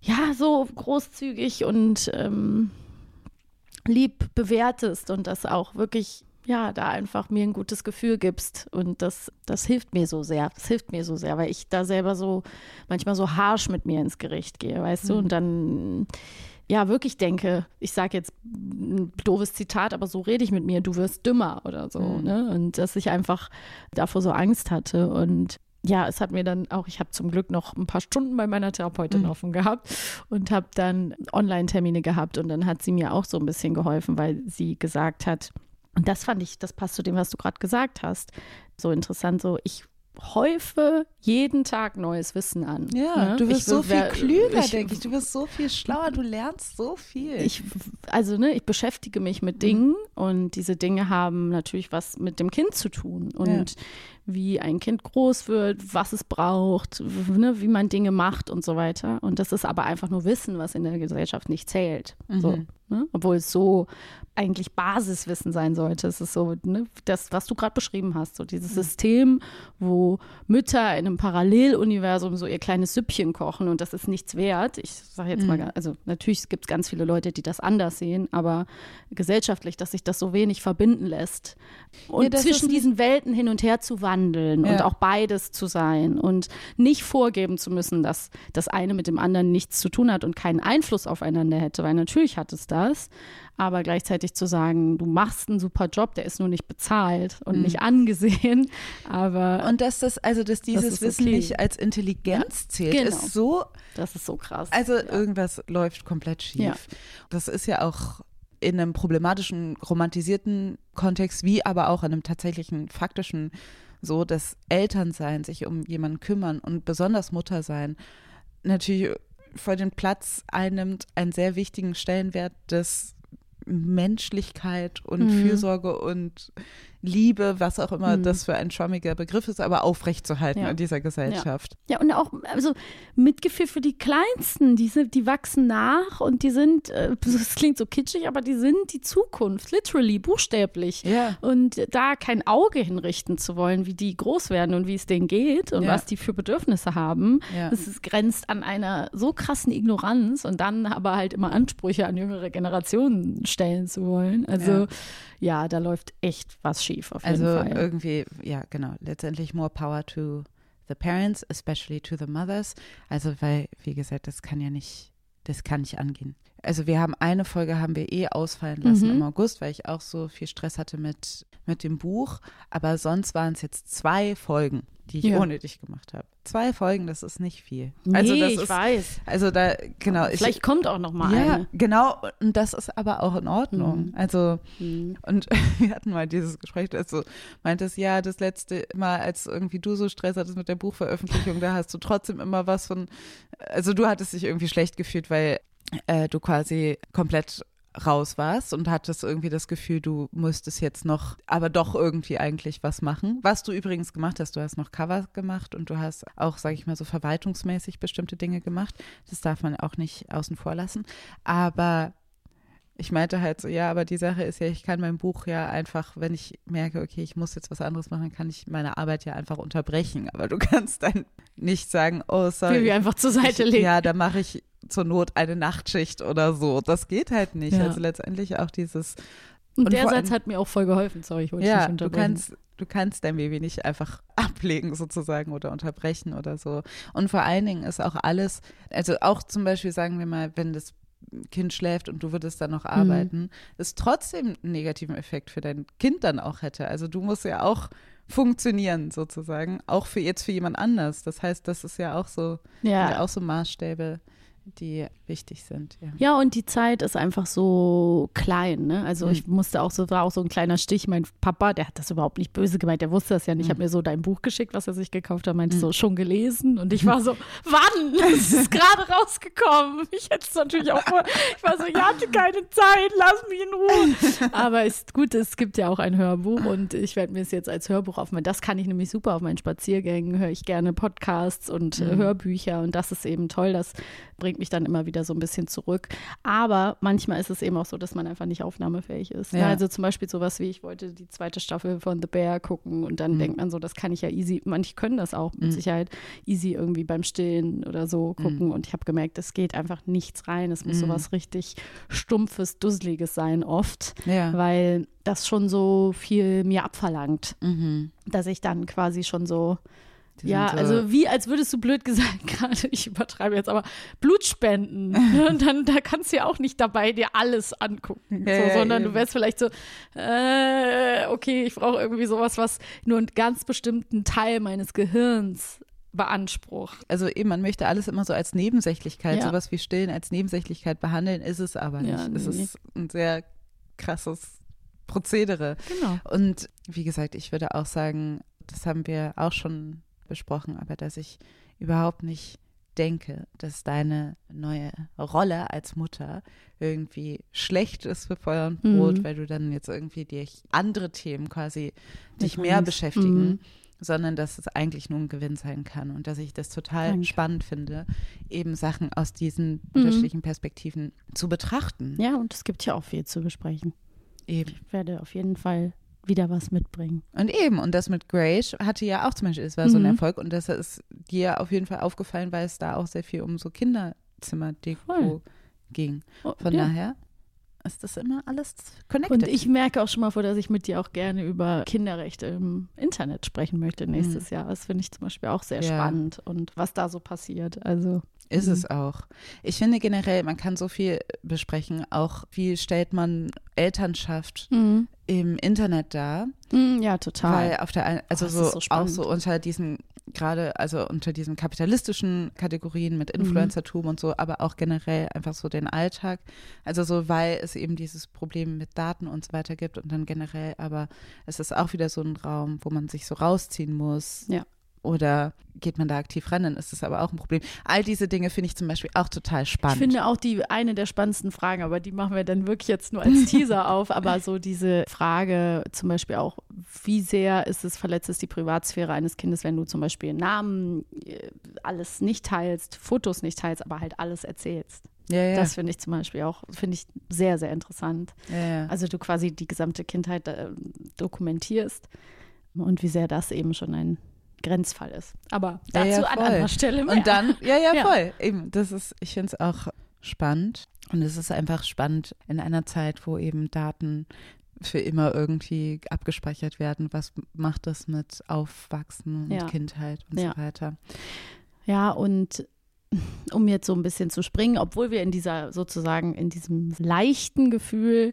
[SPEAKER 2] ja, so großzügig und ähm, lieb bewertest und das auch wirklich ja, da einfach mir ein gutes Gefühl gibst. Und das, das hilft mir so sehr. Das hilft mir so sehr, weil ich da selber so manchmal so harsh mit mir ins Gericht gehe, weißt mhm. du? Und dann ja wirklich denke, ich sage jetzt ein doofes Zitat, aber so rede ich mit mir, du wirst dümmer oder so. Mhm. Ne? Und dass ich einfach davor so Angst hatte. Und ja, es hat mir dann auch, ich habe zum Glück noch ein paar Stunden bei meiner Therapeutin mhm. offen gehabt und habe dann Online-Termine gehabt und dann hat sie mir auch so ein bisschen geholfen, weil sie gesagt hat, und das fand ich, das passt zu dem, was du gerade gesagt hast, so interessant, so ich häufe jeden Tag neues Wissen an.
[SPEAKER 1] Ja, ne? du wirst so viel klüger, denke ich. Du wirst so viel schlauer, du lernst so viel.
[SPEAKER 2] Ich, also, ne, ich beschäftige mich mit Dingen mhm. und diese Dinge haben natürlich was mit dem Kind zu tun. Und ja wie ein Kind groß wird, was es braucht, ne, wie man Dinge macht und so weiter. Und das ist aber einfach nur Wissen, was in der Gesellschaft nicht zählt. Mhm. So, ne? Obwohl es so eigentlich Basiswissen sein sollte. Es ist so, ne, das, was du gerade beschrieben hast, so dieses mhm. System, wo Mütter in einem Paralleluniversum so ihr kleines Süppchen kochen und das ist nichts wert. Ich sage jetzt mhm. mal, also natürlich gibt es ganz viele Leute, die das anders sehen, aber gesellschaftlich, dass sich das so wenig verbinden lässt. Und ja, zwischen diesen Welten hin und her zu wandern, wandeln ja. und auch beides zu sein und nicht vorgeben zu müssen, dass das eine mit dem anderen nichts zu tun hat und keinen Einfluss aufeinander hätte, weil natürlich hat es das, aber gleichzeitig zu sagen, du machst einen super Job, der ist nur nicht bezahlt und mhm. nicht angesehen, aber
[SPEAKER 1] und dass das also dass dieses das Wissen okay. nicht als Intelligenz zählt, genau. ist so
[SPEAKER 2] das ist so krass.
[SPEAKER 1] Also ja. irgendwas läuft komplett schief. Ja. Das ist ja auch in einem problematischen, romantisierten Kontext, wie aber auch in einem tatsächlichen, faktischen so, dass Elternsein, sich um jemanden kümmern und besonders Mutter sein, natürlich vor den Platz einnimmt, einen sehr wichtigen Stellenwert des Menschlichkeit und mhm. Fürsorge und Liebe, was auch immer mhm. das für ein schwammiger Begriff ist, aber aufrechtzuerhalten ja. in dieser Gesellschaft.
[SPEAKER 2] Ja. ja. und auch also Mitgefühl für die Kleinsten, die, sind, die wachsen nach und die sind, äh, das klingt so kitschig, aber die sind die Zukunft, literally, buchstäblich. Ja. Und da kein Auge hinrichten zu wollen, wie die groß werden und wie es denen geht und was die für Bedürfnisse haben, das ist, grenzt an einer so krassen Ignoranz und dann aber halt immer Ansprüche an jüngere Generationen stellen zu wollen. Also ja, da läuft echt was schief auf jeden
[SPEAKER 1] also
[SPEAKER 2] Fall.
[SPEAKER 1] Also irgendwie, ja, genau, letztendlich more power to the parents, especially to the mothers. Also, weil, wie gesagt, das kann ja nicht, das kann nicht angehen. Also wir haben eine Folge haben wir eh ausfallen lassen mhm. im August, weil ich auch so viel Stress hatte mit, mit dem Buch. Aber sonst waren es jetzt zwei Folgen die ich ja. ohne dich gemacht habe. Zwei Folgen, das ist nicht viel.
[SPEAKER 2] Nee,
[SPEAKER 1] also das
[SPEAKER 2] ich
[SPEAKER 1] ist,
[SPEAKER 2] weiß.
[SPEAKER 1] Also da, genau.
[SPEAKER 2] Vielleicht
[SPEAKER 1] ich,
[SPEAKER 2] kommt auch noch mal
[SPEAKER 1] ja,
[SPEAKER 2] eine.
[SPEAKER 1] genau. Und das ist aber auch in Ordnung. Mhm. Also, mhm. und wir hatten mal dieses Gespräch, du meintest, ja, das letzte Mal, als irgendwie du so Stress hattest mit der Buchveröffentlichung, da hast du trotzdem immer was von, also du hattest dich irgendwie schlecht gefühlt, weil äh, du quasi komplett raus warst und hattest irgendwie das Gefühl, du musstest jetzt noch, aber doch irgendwie eigentlich was machen. Was du übrigens gemacht hast, du hast noch Cover gemacht und du hast auch, sage ich mal, so verwaltungsmäßig bestimmte Dinge gemacht. Das darf man auch nicht außen vor lassen. Aber ich meinte halt so, ja, aber die Sache ist ja, ich kann mein Buch ja einfach, wenn ich merke, okay, ich muss jetzt was anderes machen, kann ich meine Arbeit ja einfach unterbrechen. Aber du kannst dann nicht sagen, oh, sorry.
[SPEAKER 2] Wie einfach zur Seite legen.
[SPEAKER 1] Ja, da mache ich zur Not eine Nachtschicht oder so. Das geht halt nicht. Ja. Also letztendlich auch dieses.
[SPEAKER 2] Und, und der Satz hat mir auch voll geholfen. Sorry, ich wollte
[SPEAKER 1] ja,
[SPEAKER 2] nicht
[SPEAKER 1] du kannst, du kannst dein Baby nicht einfach ablegen sozusagen oder unterbrechen oder so. Und vor allen Dingen ist auch alles, also auch zum Beispiel sagen wir mal, wenn das Kind schläft und du würdest dann noch mhm. arbeiten, mhm. ist trotzdem einen negativen Effekt für dein Kind dann auch hätte. Also du musst ja auch funktionieren sozusagen, auch für jetzt für jemand anders. Das heißt, das ist ja auch so, ja. auch so Maßstäbe, die wichtig sind. Ja.
[SPEAKER 2] ja, und die Zeit ist einfach so klein. Ne? Also mhm. ich musste auch so, war auch so ein kleiner Stich. Mein Papa, der hat das überhaupt nicht böse gemeint, der wusste das ja nicht. Ich habe mhm. mir so dein Buch geschickt, was er sich gekauft hat, meinte mhm. so, schon gelesen. Und ich war so, wann? Es ist gerade rausgekommen. Ich hätte es natürlich auch vor. Ich war so, ich hatte keine Zeit, lass mich in Ruhe. Aber ist gut, es gibt ja auch ein Hörbuch und ich werde mir es jetzt als Hörbuch aufmachen. Das kann ich nämlich super auf meinen Spaziergängen, höre ich gerne Podcasts und äh, mhm. Hörbücher und das ist eben toll, dass bringt mich dann immer wieder so ein bisschen zurück. Aber manchmal ist es eben auch so, dass man einfach nicht aufnahmefähig ist. Ne? Ja. Also zum Beispiel sowas wie, ich wollte die zweite Staffel von The Bear gucken und dann mhm. denkt man so, das kann ich ja easy, manche können das auch mit mhm. Sicherheit easy irgendwie beim Stillen oder so mhm. gucken. Mhm. Und ich habe gemerkt, es geht einfach nichts rein. Es muss mhm. sowas richtig Stumpfes, Dusseliges sein oft, ja. weil das schon so viel mir abverlangt, mhm. dass ich dann quasi schon so die ja, so also wie, als würdest du blöd gesagt, gerade, ich übertreibe jetzt, aber Blut spenden. Ne? Dann, da kannst du ja auch nicht dabei dir alles angucken, ja, so, sondern ja, du wärst vielleicht so, äh, okay, ich brauche irgendwie sowas, was nur einen ganz bestimmten Teil meines Gehirns beansprucht.
[SPEAKER 1] Also eben, man möchte alles immer so als Nebensächlichkeit, ja. sowas wie Stillen als Nebensächlichkeit behandeln, ist es aber nicht. Ja, nee. Es ist ein sehr krasses Prozedere. Genau. Und wie gesagt, ich würde auch sagen, das haben wir auch schon besprochen, aber dass ich überhaupt nicht denke, dass deine neue Rolle als Mutter irgendwie schlecht ist für Feuer und Brot, mhm. weil du dann jetzt irgendwie dich andere Themen quasi dich mehr beschäftigen, mhm. sondern dass es eigentlich nur ein Gewinn sein kann und dass ich das total Danke. spannend finde, eben Sachen aus diesen mhm. unterschiedlichen Perspektiven zu betrachten.
[SPEAKER 2] Ja, und es gibt ja auch viel zu besprechen. Eben. Ich werde auf jeden Fall wieder was mitbringen.
[SPEAKER 1] Und eben, und das mit Grace hatte ja auch zum Beispiel, es war so ein mhm. Erfolg und das ist dir auf jeden Fall aufgefallen, weil es da auch sehr viel um so Kinderzimmerdeko ging. Oh, Von ja. daher ist das immer alles connected.
[SPEAKER 2] Und ich merke auch schon mal vor, dass ich mit dir auch gerne über Kinderrechte im Internet sprechen möchte nächstes mhm. Jahr. Das finde ich zum Beispiel auch sehr ja. spannend und was da so passiert. Also
[SPEAKER 1] ist es mhm. auch. Ich finde generell, man kann so viel besprechen. Auch wie stellt man Elternschaft mhm. im Internet dar?
[SPEAKER 2] Mhm, ja, total.
[SPEAKER 1] Weil auf der also oh, so, so auch so unter diesen gerade also unter diesen kapitalistischen Kategorien mit mhm. Influencertum mhm. und so, aber auch generell einfach so den Alltag. Also so, weil es eben dieses Problem mit Daten und so weiter gibt und dann generell, aber es ist auch wieder so ein Raum, wo man sich so rausziehen muss.
[SPEAKER 2] Ja.
[SPEAKER 1] Oder geht man da aktiv ran, dann ist das aber auch ein Problem. All diese Dinge finde ich zum Beispiel auch total spannend.
[SPEAKER 2] Ich finde auch die eine der spannendsten Fragen, aber die machen wir dann wirklich jetzt nur als Teaser auf. Aber so diese Frage zum Beispiel auch, wie sehr ist es verletzt ist die Privatsphäre eines Kindes, wenn du zum Beispiel Namen, äh, alles nicht teilst, Fotos nicht teilst, aber halt alles erzählst. Ja, ja. Das finde ich zum Beispiel auch, finde ich sehr, sehr interessant. Ja, also du quasi die gesamte Kindheit äh, dokumentierst und wie sehr das eben schon ein Grenzfall ist. Aber dazu ja, ja, an anderer Stelle mehr.
[SPEAKER 1] Und dann, ja, ja, voll. Eben, das ist, ich finde es auch spannend. Und es ist einfach spannend in einer Zeit, wo eben Daten für immer irgendwie abgespeichert werden. Was macht das mit Aufwachsen und ja. Kindheit und so weiter?
[SPEAKER 2] Ja, und um jetzt so ein bisschen zu springen, obwohl wir in dieser sozusagen in diesem leichten Gefühl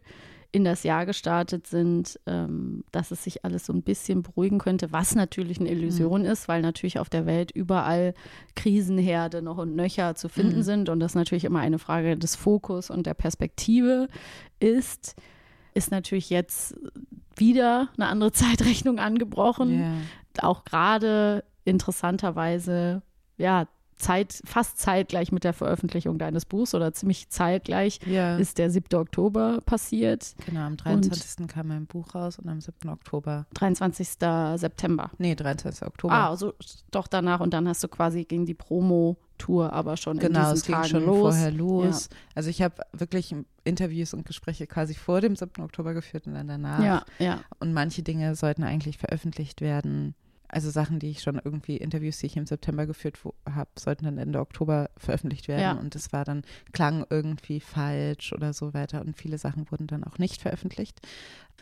[SPEAKER 2] in das Jahr gestartet sind, ähm, dass es sich alles so ein bisschen beruhigen könnte, was natürlich eine Illusion mhm. ist, weil natürlich auf der Welt überall Krisenherde noch und nöcher zu finden mhm. sind und das natürlich immer eine Frage des Fokus und der Perspektive ist, ist natürlich jetzt wieder eine andere Zeitrechnung angebrochen. Yeah. Auch gerade interessanterweise, ja, Zeit, fast zeitgleich mit der Veröffentlichung deines Buchs oder ziemlich zeitgleich ja. ist der 7. Oktober passiert.
[SPEAKER 1] Genau, am 23. Und kam mein Buch raus und am 7. Oktober.
[SPEAKER 2] 23. September.
[SPEAKER 1] Nee, 23. Oktober.
[SPEAKER 2] Ah, also doch danach und dann hast du quasi gegen die Promo-Tour aber schon genau, in diesen es ging Tagen schon los.
[SPEAKER 1] vorher los. Ja. Also ich habe wirklich Interviews und Gespräche quasi vor dem 7. Oktober geführt und dann danach.
[SPEAKER 2] Ja, ja.
[SPEAKER 1] Und manche Dinge sollten eigentlich veröffentlicht werden also Sachen, die ich schon irgendwie, Interviews, die ich im September geführt habe, sollten dann Ende Oktober veröffentlicht werden. Ja. Und das war dann, klang irgendwie falsch oder so weiter. Und viele Sachen wurden dann auch nicht veröffentlicht.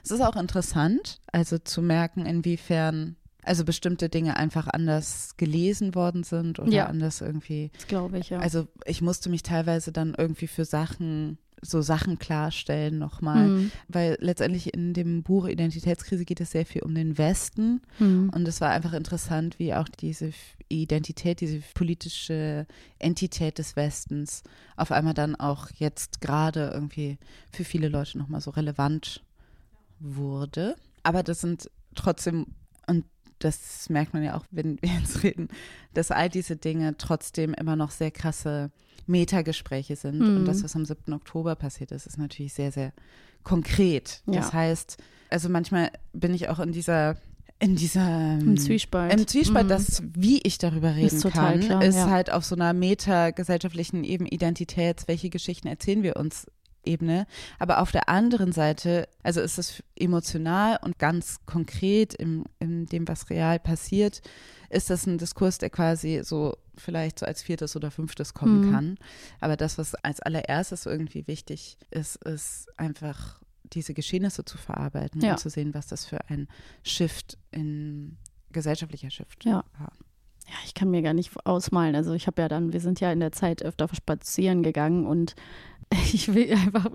[SPEAKER 1] Es ist auch interessant, also zu merken, inwiefern also bestimmte Dinge einfach anders gelesen worden sind oder ja. anders irgendwie.
[SPEAKER 2] Das glaube ich, ja.
[SPEAKER 1] Also ich musste mich teilweise dann irgendwie für Sachen so Sachen klarstellen nochmal. Mhm. Weil letztendlich in dem Buch Identitätskrise geht es sehr viel um den Westen. Mhm. Und es war einfach interessant, wie auch diese Identität, diese politische Entität des Westens auf einmal dann auch jetzt gerade irgendwie für viele Leute nochmal so relevant wurde. Aber das sind trotzdem, das merkt man ja auch, wenn wir jetzt reden, dass all diese Dinge trotzdem immer noch sehr krasse Metagespräche sind. Mhm. Und das, was am 7. Oktober passiert ist, ist natürlich sehr, sehr konkret. Das ja. heißt, also manchmal bin ich auch in dieser in dieser
[SPEAKER 2] Im Zwiespalt,
[SPEAKER 1] im Zwiespalt, mhm. dass wie ich darüber reden ist kann, klar, ist ja. halt auf so einer meta-gesellschaftlichen eben Identitäts, welche Geschichten erzählen wir uns Ebene. Aber auf der anderen Seite, also ist es emotional und ganz konkret in, in dem, was real passiert, ist das ein Diskurs, der quasi so vielleicht so als viertes oder fünftes kommen mhm. kann. Aber das, was als allererstes irgendwie wichtig ist, ist einfach diese Geschehnisse zu verarbeiten ja. und zu sehen, was das für ein Shift in gesellschaftlicher Shift
[SPEAKER 2] ja. war. Ja, ich kann mir gar nicht ausmalen. Also ich habe ja dann, wir sind ja in der Zeit öfter spazieren gegangen und ich will einfach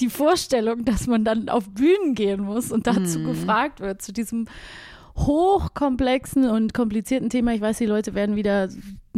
[SPEAKER 2] die Vorstellung, dass man dann auf Bühnen gehen muss und dazu mhm. gefragt wird, zu diesem hochkomplexen und komplizierten Thema. Ich weiß, die Leute werden wieder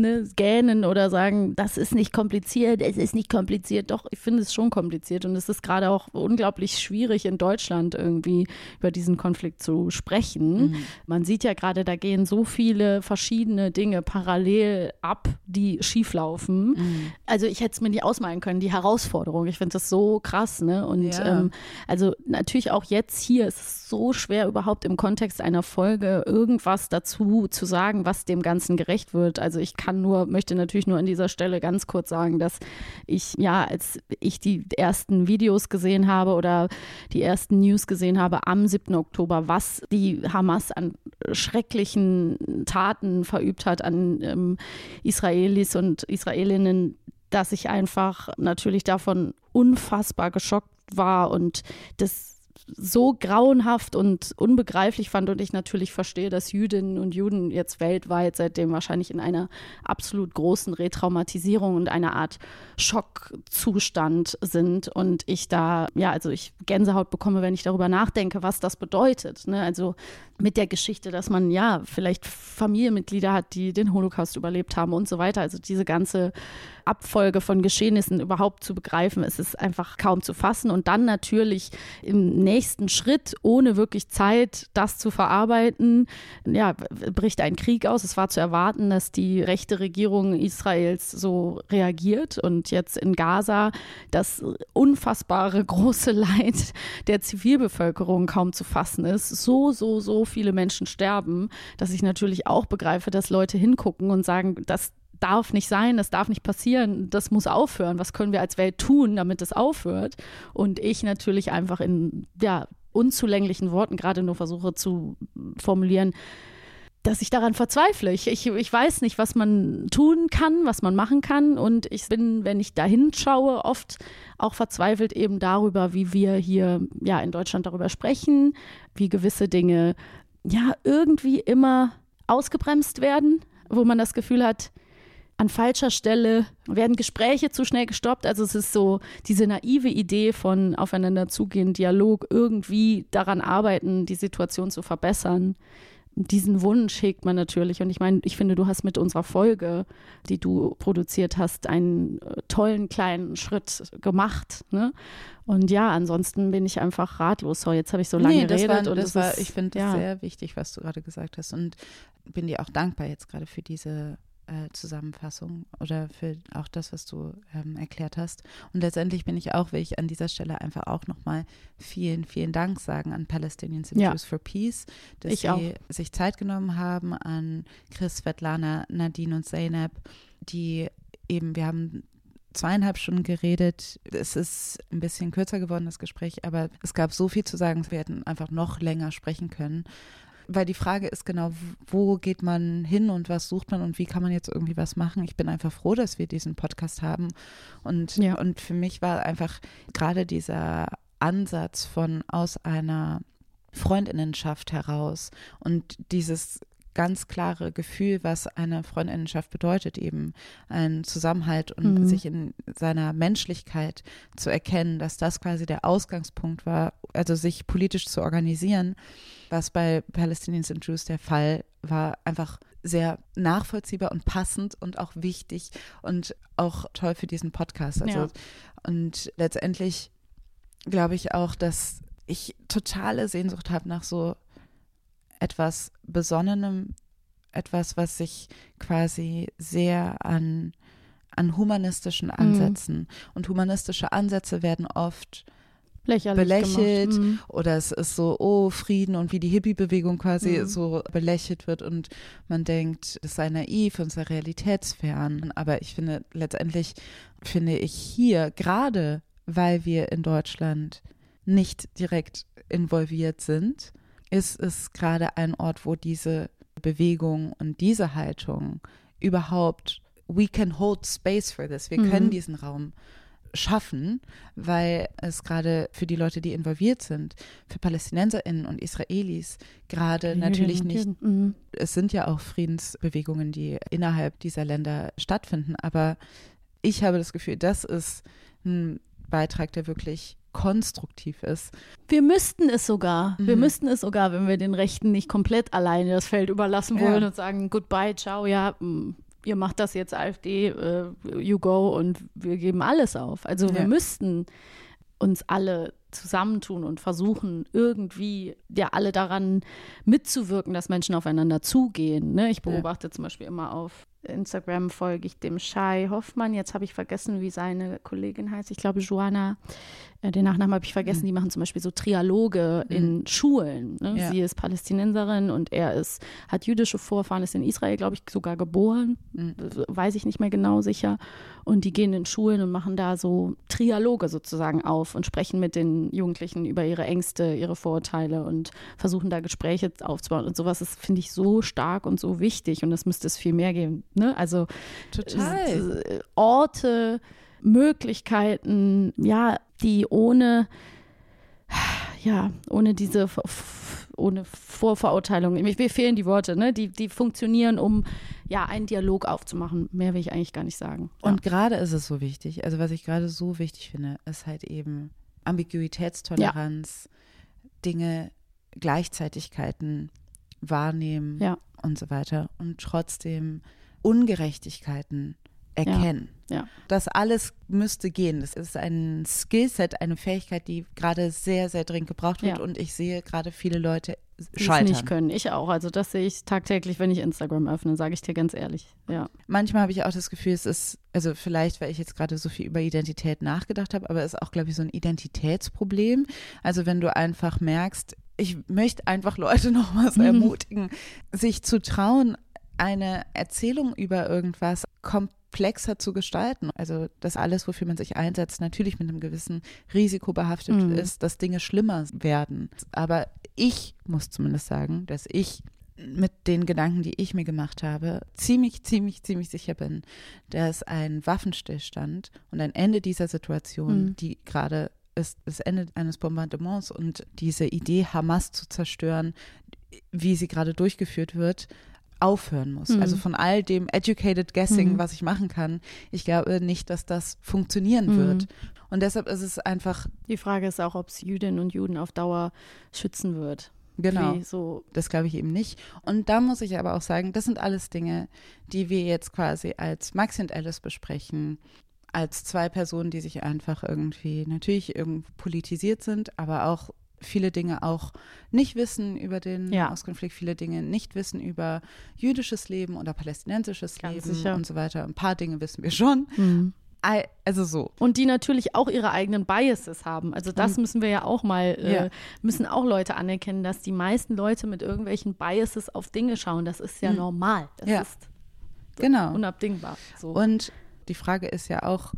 [SPEAKER 2] ne, gähnen oder sagen, das ist nicht kompliziert, es ist nicht kompliziert. Doch, ich finde es schon kompliziert und es ist gerade auch unglaublich schwierig in Deutschland irgendwie über diesen Konflikt zu sprechen. Mhm. Man sieht ja gerade, da gehen so viele verschiedene Dinge parallel ab, die schieflaufen. Mhm. Also ich hätte es mir nicht ausmalen können, die Herausforderung. Ich finde das so krass, ne? Und ja. ähm, also natürlich auch jetzt hier ist es so schwer, überhaupt im Kontext einer Folge irgendwas dazu zu sagen, was dem Ganzen gerecht wird. Also ich kann nur, möchte natürlich nur an dieser Stelle ganz kurz sagen, dass ich, ja, als ich die ersten Videos gesehen habe oder die ersten News gesehen habe am 7. Oktober, was die Hamas an schrecklichen Taten verübt hat an ähm, Israelis und Israelinnen, dass ich einfach natürlich davon unfassbar geschockt war und das so grauenhaft und unbegreiflich fand und ich natürlich verstehe, dass Jüdinnen und Juden jetzt weltweit seitdem wahrscheinlich in einer absolut großen Retraumatisierung und einer Art Schockzustand sind und ich da, ja, also ich Gänsehaut bekomme, wenn ich darüber nachdenke, was das bedeutet. Ne? Also mit der Geschichte, dass man ja vielleicht Familienmitglieder hat, die den Holocaust überlebt haben und so weiter. Also diese ganze Abfolge von Geschehnissen überhaupt zu begreifen, ist es einfach kaum zu fassen. Und dann natürlich im nächsten Schritt, ohne wirklich Zeit, das zu verarbeiten, ja, bricht ein Krieg aus. Es war zu erwarten, dass die rechte Regierung Israels so reagiert und jetzt in Gaza das unfassbare große Leid der Zivilbevölkerung kaum zu fassen ist. So, so, so viele Menschen sterben, dass ich natürlich auch begreife, dass Leute hingucken und sagen, das darf nicht sein, das darf nicht passieren, das muss aufhören. Was können wir als Welt tun, damit es aufhört? Und ich natürlich einfach in ja, unzulänglichen Worten gerade nur versuche zu formulieren, dass ich daran verzweifle. Ich, ich, ich weiß nicht, was man tun kann, was man machen kann. Und ich bin, wenn ich da hinschaue, oft auch verzweifelt eben darüber, wie wir hier ja in Deutschland darüber sprechen, wie gewisse Dinge ja irgendwie immer ausgebremst werden, wo man das Gefühl hat, an falscher Stelle werden Gespräche zu schnell gestoppt. Also es ist so diese naive Idee von aufeinander zugehen, Dialog, irgendwie daran arbeiten, die Situation zu verbessern diesen Wunsch hegt man natürlich. Und ich meine, ich finde, du hast mit unserer Folge, die du produziert hast, einen äh, tollen kleinen Schritt gemacht. Ne? Und ja, ansonsten bin ich einfach ratlos. So, jetzt habe ich so lange nee, geredet.
[SPEAKER 1] War,
[SPEAKER 2] und
[SPEAKER 1] das war, ist, ich finde ja. sehr wichtig, was du gerade gesagt hast. Und bin dir auch dankbar jetzt gerade für diese äh, Zusammenfassung oder für auch das, was du ähm, erklärt hast. Und letztendlich bin ich auch, will ich an dieser Stelle einfach auch nochmal vielen, vielen Dank sagen an Palestinians and ja. Jews for Peace, dass ich sie auch. sich Zeit genommen haben, an Chris, Svetlana, Nadine und Zeynep, die eben, wir haben zweieinhalb Stunden geredet. Es ist ein bisschen kürzer geworden, das Gespräch, aber es gab so viel zu sagen, wir hätten einfach noch länger sprechen können weil die Frage ist genau, wo geht man hin und was sucht man und wie kann man jetzt irgendwie was machen. Ich bin einfach froh, dass wir diesen Podcast haben. Und, ja. und für mich war einfach gerade dieser Ansatz von aus einer Freundinnenschaft heraus und dieses ganz klare Gefühl, was eine Freundinnenschaft bedeutet, eben ein Zusammenhalt und mhm. sich in seiner Menschlichkeit zu erkennen, dass das quasi der Ausgangspunkt war, also sich politisch zu organisieren was bei Palestinians and Jews der Fall war, einfach sehr nachvollziehbar und passend und auch wichtig und auch toll für diesen Podcast. Also, ja. Und letztendlich glaube ich auch, dass ich totale Sehnsucht habe nach so etwas Besonnenem, etwas, was sich quasi sehr an, an humanistischen mhm. Ansätzen mhm. und humanistische Ansätze werden oft
[SPEAKER 2] Lächerlich
[SPEAKER 1] belächelt.
[SPEAKER 2] Mhm.
[SPEAKER 1] oder es ist so, oh, Frieden und wie die Hippie-Bewegung quasi
[SPEAKER 2] Mhm.
[SPEAKER 1] so belächelt wird und man denkt, es sei naiv und sei realitätsfern. Aber ich finde, letztendlich finde ich hier, gerade weil wir in Deutschland nicht direkt involviert sind, ist es gerade ein Ort, wo diese Bewegung und diese Haltung überhaupt, we can hold space for this. Wir
[SPEAKER 2] Mhm.
[SPEAKER 1] können diesen Raum schaffen, weil es gerade für die Leute, die involviert sind, für PalästinenserInnen und Israelis gerade natürlich nicht,
[SPEAKER 2] Mhm.
[SPEAKER 1] es sind ja auch Friedensbewegungen, die innerhalb dieser Länder stattfinden, aber ich habe das Gefühl, das ist ein Beitrag, der wirklich konstruktiv ist.
[SPEAKER 2] Wir müssten es sogar. Wir
[SPEAKER 1] Mhm.
[SPEAKER 2] müssten es sogar, wenn wir den Rechten nicht komplett alleine das Feld überlassen
[SPEAKER 1] Ja.
[SPEAKER 2] wollen und sagen, goodbye, ciao, ja, mm, ihr macht das jetzt AfD, äh, you go und wir geben alles auf. Also wir
[SPEAKER 1] Ja.
[SPEAKER 2] müssten uns alle zusammentun und versuchen, irgendwie ja alle daran mitzuwirken, dass Menschen aufeinander zugehen. Ne? Ich beobachte zum Beispiel immer auf Instagram folge ich dem Shai Hoffmann. Jetzt habe ich vergessen, wie seine Kollegin heißt. Ich glaube, Joanna. Äh, den Nachnamen habe ich vergessen.
[SPEAKER 1] Mhm.
[SPEAKER 2] Die machen zum Beispiel so Trialoge in Schulen. Ne?
[SPEAKER 1] Ja.
[SPEAKER 2] Sie ist Palästinenserin und er ist, hat jüdische Vorfahren, ist in Israel, glaube ich, sogar geboren.
[SPEAKER 1] Mhm.
[SPEAKER 2] Weiß ich nicht mehr genau sicher. Und die gehen in Schulen und machen da so Trialoge sozusagen auf und sprechen mit den Jugendlichen über ihre Ängste, ihre Vorurteile und versuchen da Gespräche aufzubauen. Und sowas ist, finde ich, so stark und so wichtig. Und das müsste es viel mehr geben. Ne? Also
[SPEAKER 1] Total.
[SPEAKER 2] äh, Orte, Möglichkeiten, ja, die ohne, ja, ohne diese, ohne Vorverurteilung, mir fehlen die Worte, ne, die, die funktionieren, um, ja, einen Dialog aufzumachen. Mehr will ich eigentlich gar nicht sagen.
[SPEAKER 1] Und gerade ist es so wichtig, also was ich gerade so wichtig finde, ist halt eben Ambiguitätstoleranz, Dinge, Gleichzeitigkeiten wahrnehmen
[SPEAKER 2] Ja.
[SPEAKER 1] und so weiter und trotzdem Ungerechtigkeiten erkennen.
[SPEAKER 2] Ja.
[SPEAKER 1] Das alles müsste gehen. Das ist ein Skillset, eine Fähigkeit, die gerade sehr, sehr dringend gebraucht wird
[SPEAKER 2] Ja.
[SPEAKER 1] und ich sehe gerade viele Leute
[SPEAKER 2] die
[SPEAKER 1] scheitern.
[SPEAKER 2] nicht können. Ich auch. Also das sehe ich tagtäglich, wenn ich Instagram öffne, sage ich dir ganz ehrlich. Ja.
[SPEAKER 1] Manchmal habe ich auch das Gefühl, es ist, also vielleicht, weil ich jetzt gerade so viel über Identität nachgedacht habe, aber es ist auch, glaube ich, so ein Identitätsproblem. Also wenn du einfach merkst, ich möchte einfach Leute nochmals
[SPEAKER 2] Mhm.
[SPEAKER 1] ermutigen, sich zu trauen, eine Erzählung über irgendwas komplexer zu gestalten. Also, dass alles, wofür man sich einsetzt, natürlich mit einem gewissen Risiko behaftet
[SPEAKER 2] Mhm.
[SPEAKER 1] ist, dass Dinge schlimmer werden. Aber ich muss zumindest sagen, dass ich mit den Gedanken, die ich mir gemacht habe, ziemlich, ziemlich, ziemlich sicher bin, dass ein Waffenstillstand und ein Ende dieser Situation,
[SPEAKER 2] Mhm.
[SPEAKER 1] die gerade ist, das Ende eines Bombardements und diese Idee, Hamas zu zerstören, wie sie gerade durchgeführt wird, aufhören muss.
[SPEAKER 2] Mhm.
[SPEAKER 1] Also von all dem educated guessing,
[SPEAKER 2] Mhm.
[SPEAKER 1] was ich machen kann, ich glaube nicht, dass das funktionieren
[SPEAKER 2] Mhm.
[SPEAKER 1] wird. Und deshalb ist es einfach,
[SPEAKER 2] Die Frage ist auch, ob es Jüdinnen und Juden auf Dauer schützen wird.
[SPEAKER 1] genau.
[SPEAKER 2] So
[SPEAKER 1] Das glaube ich eben nicht. Und da muss ich aber auch sagen, das sind alles Dinge, die wir jetzt quasi als Maxi und Alice besprechen, als zwei Personen, die sich einfach irgendwie natürlich irgendwo politisiert sind, aber auch viele Dinge auch nicht wissen über den
[SPEAKER 2] Ja.
[SPEAKER 1] Nahostkonflikt, viele Dinge nicht wissen über jüdisches Leben oder palästinensisches
[SPEAKER 2] Ganz
[SPEAKER 1] Leben
[SPEAKER 2] sicher.
[SPEAKER 1] und so weiter. Ein paar Dinge wissen wir schon.
[SPEAKER 2] Mhm.
[SPEAKER 1] Al- Also so.
[SPEAKER 2] Und die natürlich auch ihre eigenen Biases haben. Also das
[SPEAKER 1] Und-
[SPEAKER 2] müssen wir ja auch mal, äh,
[SPEAKER 1] Ja.
[SPEAKER 2] müssen auch Leute anerkennen, dass die meisten Leute mit irgendwelchen Biases auf Dinge schauen. Das ist ja
[SPEAKER 1] Mhm.
[SPEAKER 2] normal. Das
[SPEAKER 1] Ja.
[SPEAKER 2] ist
[SPEAKER 1] Genau.
[SPEAKER 2] unabdingbar. So.
[SPEAKER 1] Und die Frage ist ja auch,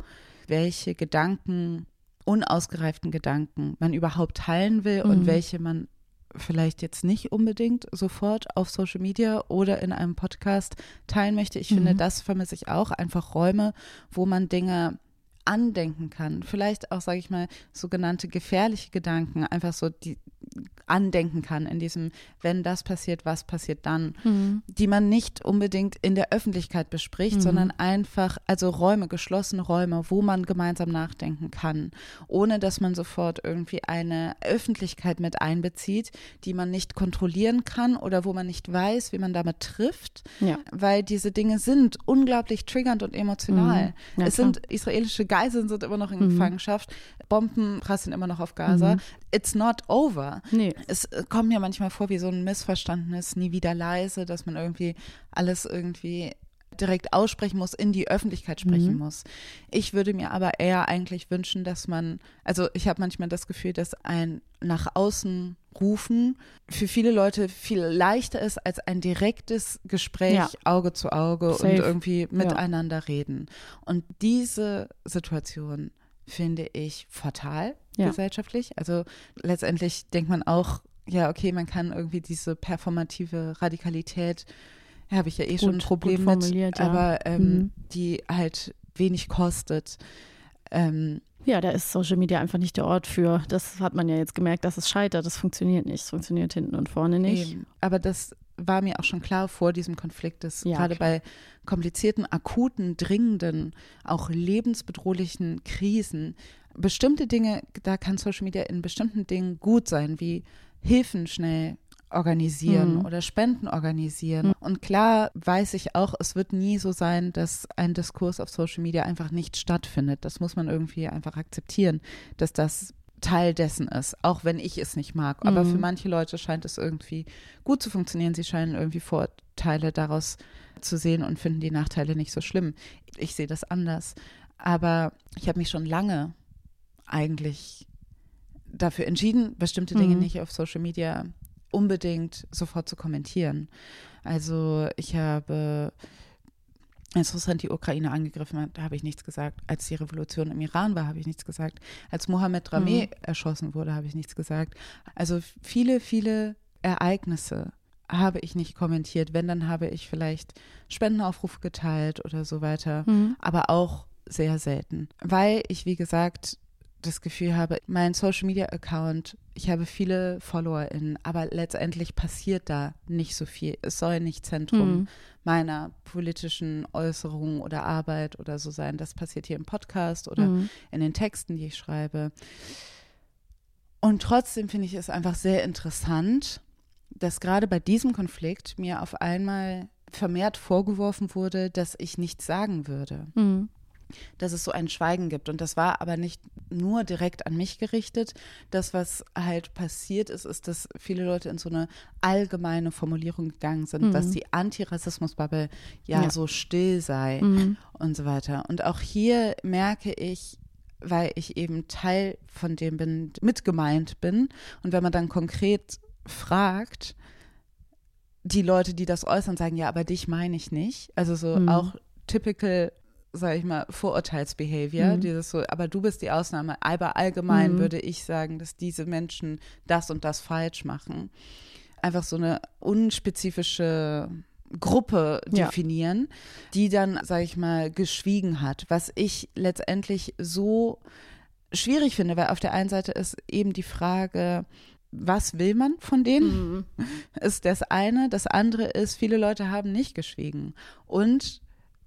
[SPEAKER 1] welche Gedanken, unausgereiften Gedanken man überhaupt teilen will und
[SPEAKER 2] Mhm.
[SPEAKER 1] welche man vielleicht jetzt nicht unbedingt sofort auf Social Media oder in einem Podcast teilen möchte. Ich finde,
[SPEAKER 2] Mhm.
[SPEAKER 1] das vermisse ich auch. Einfach Räume, wo man Dinge andenken kann. Vielleicht auch, sage ich mal, sogenannte gefährliche Gedanken, einfach so die andenken kann in diesem, wenn das passiert, was passiert dann,
[SPEAKER 2] Mhm.
[SPEAKER 1] die man nicht unbedingt in der Öffentlichkeit bespricht,
[SPEAKER 2] Mhm.
[SPEAKER 1] sondern einfach, also Räume, geschlossene Räume, wo man gemeinsam nachdenken kann, ohne dass man sofort irgendwie eine Öffentlichkeit mit einbezieht, die man nicht kontrollieren kann oder wo man nicht weiß, wie man damit trifft,
[SPEAKER 2] Ja.
[SPEAKER 1] weil diese Dinge sind unglaublich triggernd und emotional.
[SPEAKER 2] Mhm. Ja,
[SPEAKER 1] es
[SPEAKER 2] klar.
[SPEAKER 1] sind israelische Geiseln sind immer noch in
[SPEAKER 2] Mhm.
[SPEAKER 1] Gefangenschaft, Bomben prasseln immer noch auf Gaza. It's not over
[SPEAKER 2] Nee.
[SPEAKER 1] es äh, kommt mir manchmal vor wie so ein missverstandenes nie wieder leise, dass man irgendwie alles irgendwie direkt aussprechen muss, in die Öffentlichkeit sprechen mhm. muss. Ich würde mir aber eher eigentlich wünschen, dass man, also ich habe manchmal das Gefühl, dass ein nach außen rufen für viele Leute viel leichter ist als ein direktes Gespräch ja. Auge zu Auge Safe. und irgendwie miteinander ja. reden. Und diese Situation finde ich fatal ja. gesellschaftlich. Also letztendlich denkt man auch, ja, okay, man kann irgendwie diese performative Radikalität, habe ich ja eh gut, schon ein Problem mit, ja. aber ähm, mhm. die halt wenig kostet. Ähm,
[SPEAKER 2] ja, da ist Social Media einfach nicht der Ort für. Das hat man ja jetzt gemerkt, dass es scheitert. Das funktioniert nicht. Es funktioniert hinten und vorne nicht. Eben.
[SPEAKER 1] Aber das war mir auch schon klar vor diesem Konflikt, dass ja, gerade klar. bei komplizierten, akuten, dringenden, auch lebensbedrohlichen Krisen bestimmte Dinge, da kann Social Media in bestimmten Dingen gut sein, wie Hilfen schnell organisieren mhm. oder Spenden organisieren. Mhm. Und klar weiß ich auch, es wird nie so sein, dass ein Diskurs auf Social Media einfach nicht stattfindet. Das muss man irgendwie einfach akzeptieren, dass das Teil dessen ist, auch wenn ich es nicht mag. Aber mhm. für manche Leute scheint es irgendwie gut zu funktionieren. Sie scheinen irgendwie Vorteile daraus zu sehen und finden die Nachteile nicht so schlimm. Ich sehe das anders. Aber ich habe mich schon lange eigentlich dafür entschieden, bestimmte Dinge mhm. nicht auf Social Media unbedingt sofort zu kommentieren. Also ich habe als Russland die Ukraine angegriffen hat, habe ich nichts gesagt. Als die Revolution im Iran war, habe ich nichts gesagt. Als Mohammed Rameh mhm. erschossen wurde, habe ich nichts gesagt. Also viele, viele Ereignisse habe ich nicht kommentiert. Wenn, dann habe ich vielleicht Spendenaufrufe geteilt oder so weiter. Mhm. Aber auch sehr selten. Weil ich, wie gesagt, das Gefühl habe, mein Social Media Account, ich habe viele FollowerInnen, aber letztendlich passiert da nicht so viel. Es soll nicht Zentrum mhm. meiner politischen Äußerungen oder Arbeit oder so sein. Das passiert hier im Podcast oder mhm. in den Texten, die ich schreibe. Und trotzdem finde ich es einfach sehr interessant, dass gerade bei diesem Konflikt mir auf einmal vermehrt vorgeworfen wurde, dass ich nichts sagen würde. Mhm dass es so ein Schweigen gibt. Und das war aber nicht nur direkt an mich gerichtet. Das, was halt passiert ist, ist, dass viele Leute in so eine allgemeine Formulierung gegangen sind, mhm. dass die Antirassismus-Bubble ja, ja, so still sei mhm. und so weiter. Und auch hier merke ich, weil ich eben Teil von dem bin, mitgemeint bin. Und wenn man dann konkret fragt, die Leute, die das äußern, sagen, ja, aber dich meine ich nicht. Also so mhm. auch typical sage ich mal, Vorurteilsbehavior, mhm. dieses so, aber du bist die Ausnahme. Aber allgemein mhm. würde ich sagen, dass diese Menschen das und das falsch machen. Einfach so eine unspezifische Gruppe definieren, ja. die dann, sage ich mal, geschwiegen hat, was ich letztendlich so schwierig finde, weil auf der einen Seite ist eben die Frage, was will man von denen? Mhm. Ist das eine. Das andere ist, viele Leute haben nicht geschwiegen. Und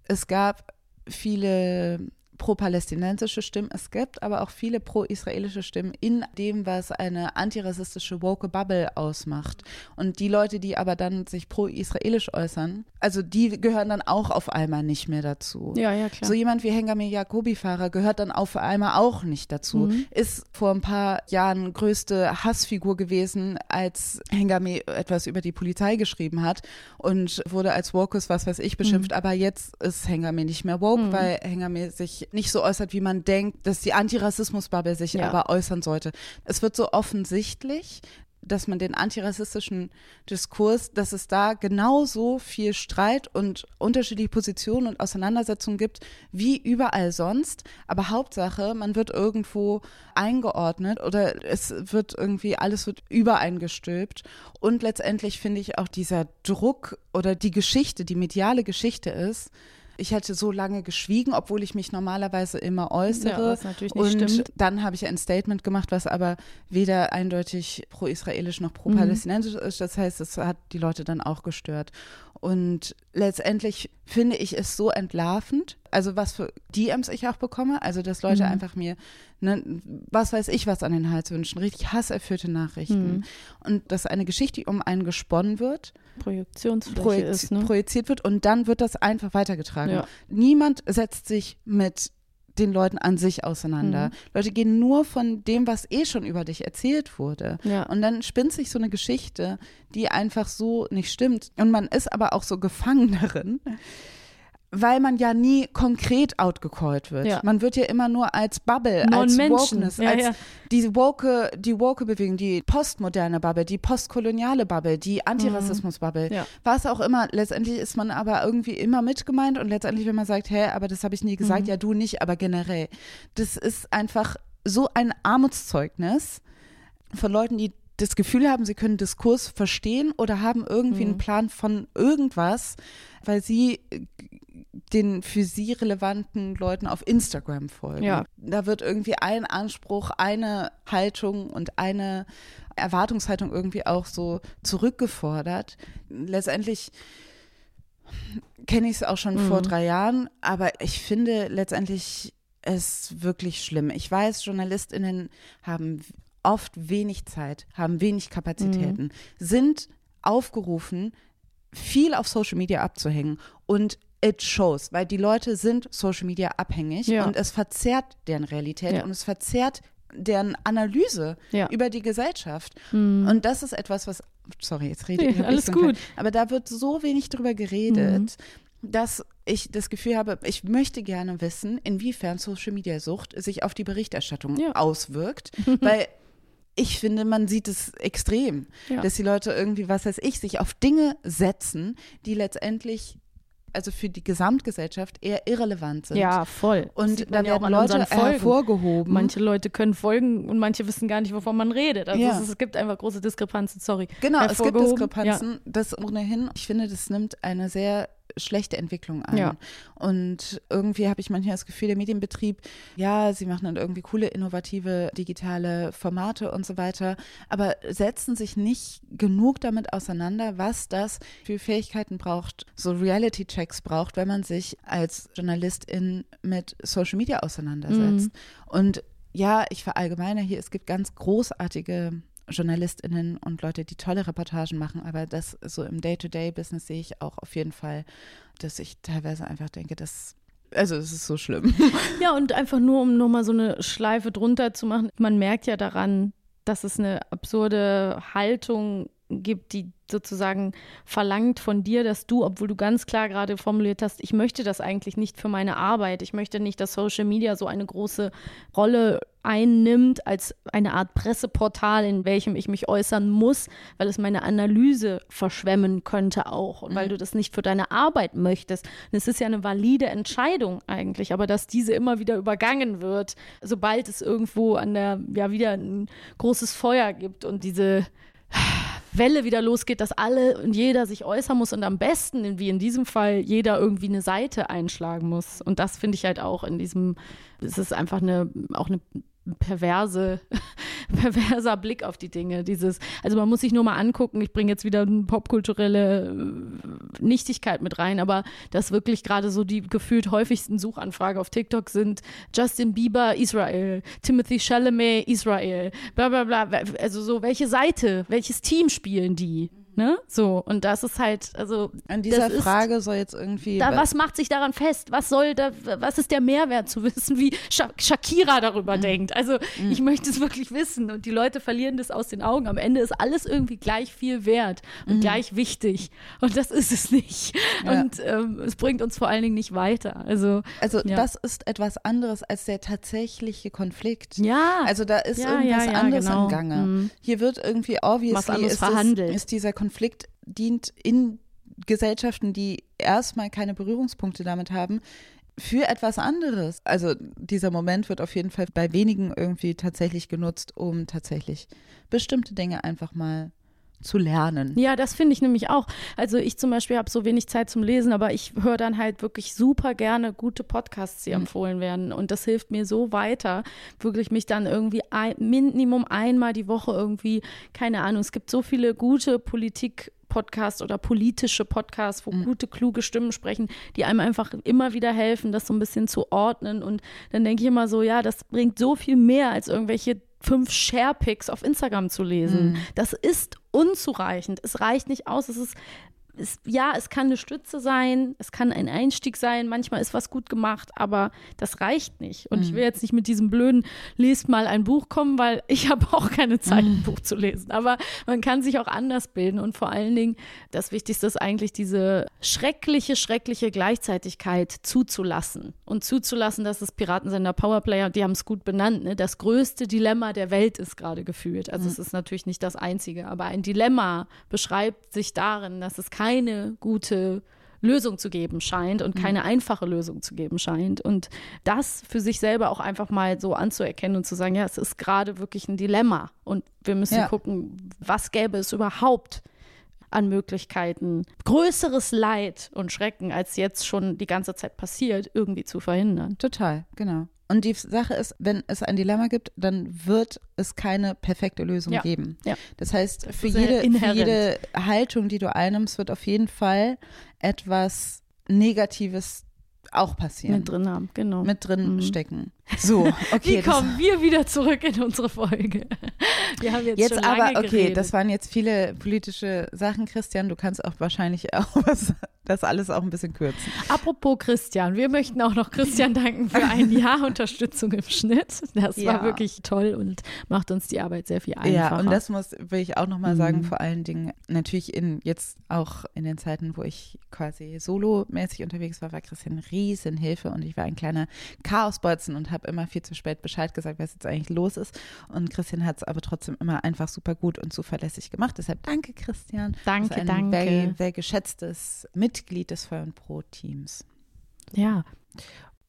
[SPEAKER 1] es gab viele pro-palästinensische Stimmen. Es gibt aber auch viele pro-israelische Stimmen in dem, was eine antirassistische woke Bubble ausmacht. Und die Leute, die aber dann sich pro-israelisch äußern, also die gehören dann auch auf einmal nicht mehr dazu.
[SPEAKER 2] Ja, ja, klar.
[SPEAKER 1] So jemand wie Hengame Jacobi-Fahrer gehört dann auf einmal auch nicht dazu. Mhm. Ist vor ein paar Jahren größte Hassfigur gewesen, als Hengame etwas über die Polizei geschrieben hat und wurde als Wokus, was weiß ich, beschimpft. Mhm. Aber jetzt ist Hengame nicht mehr woke, mhm. weil Hengame sich nicht so äußert, wie man denkt, dass die Antirassismus-Bubble sich ja. aber äußern sollte. Es wird so offensichtlich, dass man den antirassistischen Diskurs, dass es da genauso viel Streit und unterschiedliche Positionen und Auseinandersetzungen gibt wie überall sonst. Aber Hauptsache, man wird irgendwo eingeordnet oder es wird irgendwie, alles wird übereingestülpt. Und letztendlich finde ich auch dieser Druck oder die Geschichte, die mediale Geschichte ist, ich hätte so lange geschwiegen, obwohl ich mich normalerweise immer äußere. Ja, was natürlich nicht und stimmt. dann habe ich ein Statement gemacht, was aber weder eindeutig pro-israelisch noch pro-palästinensisch mhm. ist. Das heißt, es hat die Leute dann auch gestört. Und letztendlich finde ich es so entlarvend, also was für DMs ich auch bekomme, also dass Leute mhm. einfach mir, ne, was weiß ich, was an den Hals wünschen, richtig hasserfüllte Nachrichten. Mhm. Und dass eine Geschichte um einen gesponnen wird,
[SPEAKER 2] Projektionsfläche projiz ist, ne?
[SPEAKER 1] projiziert wird und dann wird das einfach weitergetragen. Ja. Niemand setzt sich mit den Leuten an sich auseinander. Mhm. Leute gehen nur von dem, was eh schon über dich erzählt wurde. Ja. Und dann spinnt sich so eine Geschichte, die einfach so nicht stimmt. Und man ist aber auch so gefangen darin. Weil man ja nie konkret outgecallt wird. Ja. Man wird ja immer nur als Bubble, als Wokeness, ja, als ja. die woke, die woke Bewegung, die postmoderne Bubble, die postkoloniale Bubble, die Antirassismus Bubble, mhm. was auch immer. Letztendlich ist man aber irgendwie immer mitgemeint und letztendlich, wenn man sagt, hä, aber das habe ich nie gesagt, mhm. ja du nicht, aber generell. Das ist einfach so ein Armutszeugnis von Leuten, die das Gefühl haben, sie können Diskurs verstehen oder haben irgendwie mhm. einen Plan von irgendwas, weil sie den für sie relevanten Leuten auf Instagram folgen. Ja. Da wird irgendwie ein Anspruch, eine Haltung und eine Erwartungshaltung irgendwie auch so zurückgefordert. Letztendlich kenne ich es auch schon mhm. vor drei Jahren, aber ich finde letztendlich es wirklich schlimm. Ich weiß, JournalistInnen haben oft wenig Zeit, haben wenig Kapazitäten, mhm. sind aufgerufen, viel auf Social Media abzuhängen und it shows, weil die Leute sind Social Media abhängig ja. und es verzerrt deren Realität ja. und es verzerrt deren Analyse ja. über die Gesellschaft. Mhm. Und das ist etwas, was, sorry, jetzt rede ich.
[SPEAKER 2] Ja, alles gut.
[SPEAKER 1] aber da wird so wenig drüber geredet. Mhm dass ich das Gefühl habe, ich möchte gerne wissen, inwiefern Social Media Sucht sich auf die Berichterstattung ja. auswirkt, weil ich finde, man sieht es extrem, dass die Leute irgendwie, was weiß ich, sich auf Dinge setzen, die letztendlich also für die Gesamtgesellschaft eher irrelevant sind.
[SPEAKER 2] Ja, voll.
[SPEAKER 1] Und da werden ja Leute hervorgehoben.
[SPEAKER 2] Manche Leute können folgen und manche wissen gar nicht, wovon man redet. Also ja. es, es, gibt einfach große Diskrepanzen, sorry.
[SPEAKER 1] Genau, es gibt Diskrepanzen, ja. das ohnehin. Ich finde, das nimmt eine sehr schlechte Entwicklung an. Ja. Und irgendwie habe ich manchmal das Gefühl, der Medienbetrieb, ja, sie machen dann irgendwie coole, innovative digitale Formate und so weiter, aber setzen sich nicht genug damit auseinander, was das für Fähigkeiten braucht, so Reality-Checks braucht, wenn man sich als Journalistin mit Social Media auseinandersetzt. Mhm. Und ja, ich verallgemeine hier, es gibt ganz großartige JournalistInnen und Leute, die tolle Reportagen machen, aber das so im Day-to-Day-Business sehe ich auch auf jeden Fall, dass ich teilweise einfach denke, dass also es ist so schlimm.
[SPEAKER 2] Ja, und einfach nur, um nochmal so eine Schleife drunter zu machen, man merkt ja daran, dass es eine absurde Haltung gibt, die sozusagen verlangt von dir, dass du, obwohl du ganz klar gerade formuliert hast, ich möchte das eigentlich nicht für meine Arbeit, ich möchte nicht, dass Social Media so eine große Rolle einnimmt als eine Art Presseportal, in welchem ich mich äußern muss, weil es meine Analyse verschwemmen könnte auch und mhm. weil du das nicht für deine Arbeit möchtest. Und es ist ja eine valide Entscheidung eigentlich, aber dass diese immer wieder übergangen wird, sobald es irgendwo an der, ja, wieder ein großes Feuer gibt und diese Welle wieder losgeht, dass alle und jeder sich äußern muss und am besten, wie in diesem Fall, jeder irgendwie eine Seite einschlagen muss. Und das finde ich halt auch in diesem, es ist einfach eine, auch eine perverse, perverser Blick auf die Dinge. Dieses, also man muss sich nur mal angucken, ich bringe jetzt wieder eine popkulturelle äh, Nichtigkeit mit rein, aber dass wirklich gerade so die gefühlt häufigsten Suchanfragen auf TikTok sind Justin Bieber, Israel, Timothy Chalamet, Israel, bla bla bla. Also so, welche Seite, welches Team spielen die? Ne? So, und das ist halt, also.
[SPEAKER 1] An dieser Frage ist, soll jetzt irgendwie.
[SPEAKER 2] Da, was macht sich daran fest? Was soll da, was ist der Mehrwert zu wissen, wie Sha Shakira darüber mhm. denkt? Also, mhm. ich möchte es wirklich wissen und die Leute verlieren das aus den Augen. Am Ende ist alles irgendwie gleich viel wert und mhm. gleich wichtig. Und das ist es nicht. Ja. Und ähm, es bringt uns vor allen Dingen nicht weiter. Also,
[SPEAKER 1] also ja. das ist etwas anderes als der tatsächliche Konflikt.
[SPEAKER 2] Ja.
[SPEAKER 1] Also, da ist ja, irgendwas anderes genau. im Gange. Mhm. Hier wird irgendwie obviously ist, es, ist dieser Konflikt Konflikt dient in Gesellschaften, die erstmal keine Berührungspunkte damit haben, für etwas anderes. Also dieser Moment wird auf jeden Fall bei wenigen irgendwie tatsächlich genutzt, um tatsächlich bestimmte Dinge einfach mal zu lernen.
[SPEAKER 2] Ja, das finde ich nämlich auch. Also ich zum Beispiel habe so wenig Zeit zum Lesen, aber ich höre dann halt wirklich super gerne gute Podcasts, die mhm. empfohlen werden. Und das hilft mir so weiter, wirklich mich dann irgendwie ein, Minimum einmal die Woche irgendwie, keine Ahnung, es gibt so viele gute Politik- Podcasts oder politische Podcasts, wo mhm. gute, kluge Stimmen sprechen, die einem einfach immer wieder helfen, das so ein bisschen zu ordnen. Und dann denke ich immer so, ja, das bringt so viel mehr als irgendwelche fünf Sharepics auf Instagram zu lesen. Mhm. Das ist unzureichend. Es reicht nicht aus. Es ist es, ja, es kann eine Stütze sein, es kann ein Einstieg sein, manchmal ist was gut gemacht, aber das reicht nicht. Und mhm. ich will jetzt nicht mit diesem blöden, lest mal ein Buch kommen, weil ich habe auch keine Zeit, ein mhm. Buch zu lesen. Aber man kann sich auch anders bilden und vor allen Dingen, das Wichtigste ist eigentlich diese schreckliche, schreckliche Gleichzeitigkeit zuzulassen. Und zuzulassen, dass es Piratensender Powerplayer, die haben es gut benannt, ne? das größte Dilemma der Welt ist gerade gefühlt. Also mhm. es ist natürlich nicht das einzige, aber ein Dilemma beschreibt sich darin, dass es keine gute Lösung zu geben scheint und keine mhm. einfache Lösung zu geben scheint. Und das für sich selber auch einfach mal so anzuerkennen und zu sagen, ja, es ist gerade wirklich ein Dilemma und wir müssen ja. gucken, was gäbe es überhaupt an Möglichkeiten, größeres Leid und Schrecken, als jetzt schon die ganze Zeit passiert, irgendwie zu verhindern.
[SPEAKER 1] Total, genau. Und die Sache ist, wenn es ein Dilemma gibt, dann wird es keine perfekte Lösung ja. geben. Ja. Das heißt, das für, jede, für jede Haltung, die du einnimmst, wird auf jeden Fall etwas Negatives auch passieren.
[SPEAKER 2] Mit drin haben, genau.
[SPEAKER 1] Mit drin mhm. stecken. So, okay.
[SPEAKER 2] Wie kommen wir wieder zurück in unsere Folge? Wir haben jetzt,
[SPEAKER 1] jetzt
[SPEAKER 2] schon
[SPEAKER 1] aber,
[SPEAKER 2] lange
[SPEAKER 1] okay,
[SPEAKER 2] geredet.
[SPEAKER 1] das waren jetzt viele politische Sachen, Christian. Du kannst auch wahrscheinlich auch was, das alles auch ein bisschen kürzen.
[SPEAKER 2] Apropos Christian, wir möchten auch noch Christian danken für ein Jahr Unterstützung im Schnitt. Das ja. war wirklich toll und macht uns die Arbeit sehr viel einfacher.
[SPEAKER 1] Ja, und das muss, will ich auch nochmal mhm. sagen, vor allen Dingen natürlich in jetzt auch in den Zeiten, wo ich quasi solomäßig unterwegs war, war Christian Riesenhilfe und ich war ein kleiner Chaosbolzen und habe immer viel zu spät Bescheid gesagt, was jetzt eigentlich los ist. Und Christian hat es aber trotzdem immer einfach super gut und zuverlässig gemacht. Deshalb danke, Christian.
[SPEAKER 2] Danke,
[SPEAKER 1] ein
[SPEAKER 2] danke.
[SPEAKER 1] Sehr, sehr geschätztes Mitglied des Feuer und Pro-Teams.
[SPEAKER 2] Ja.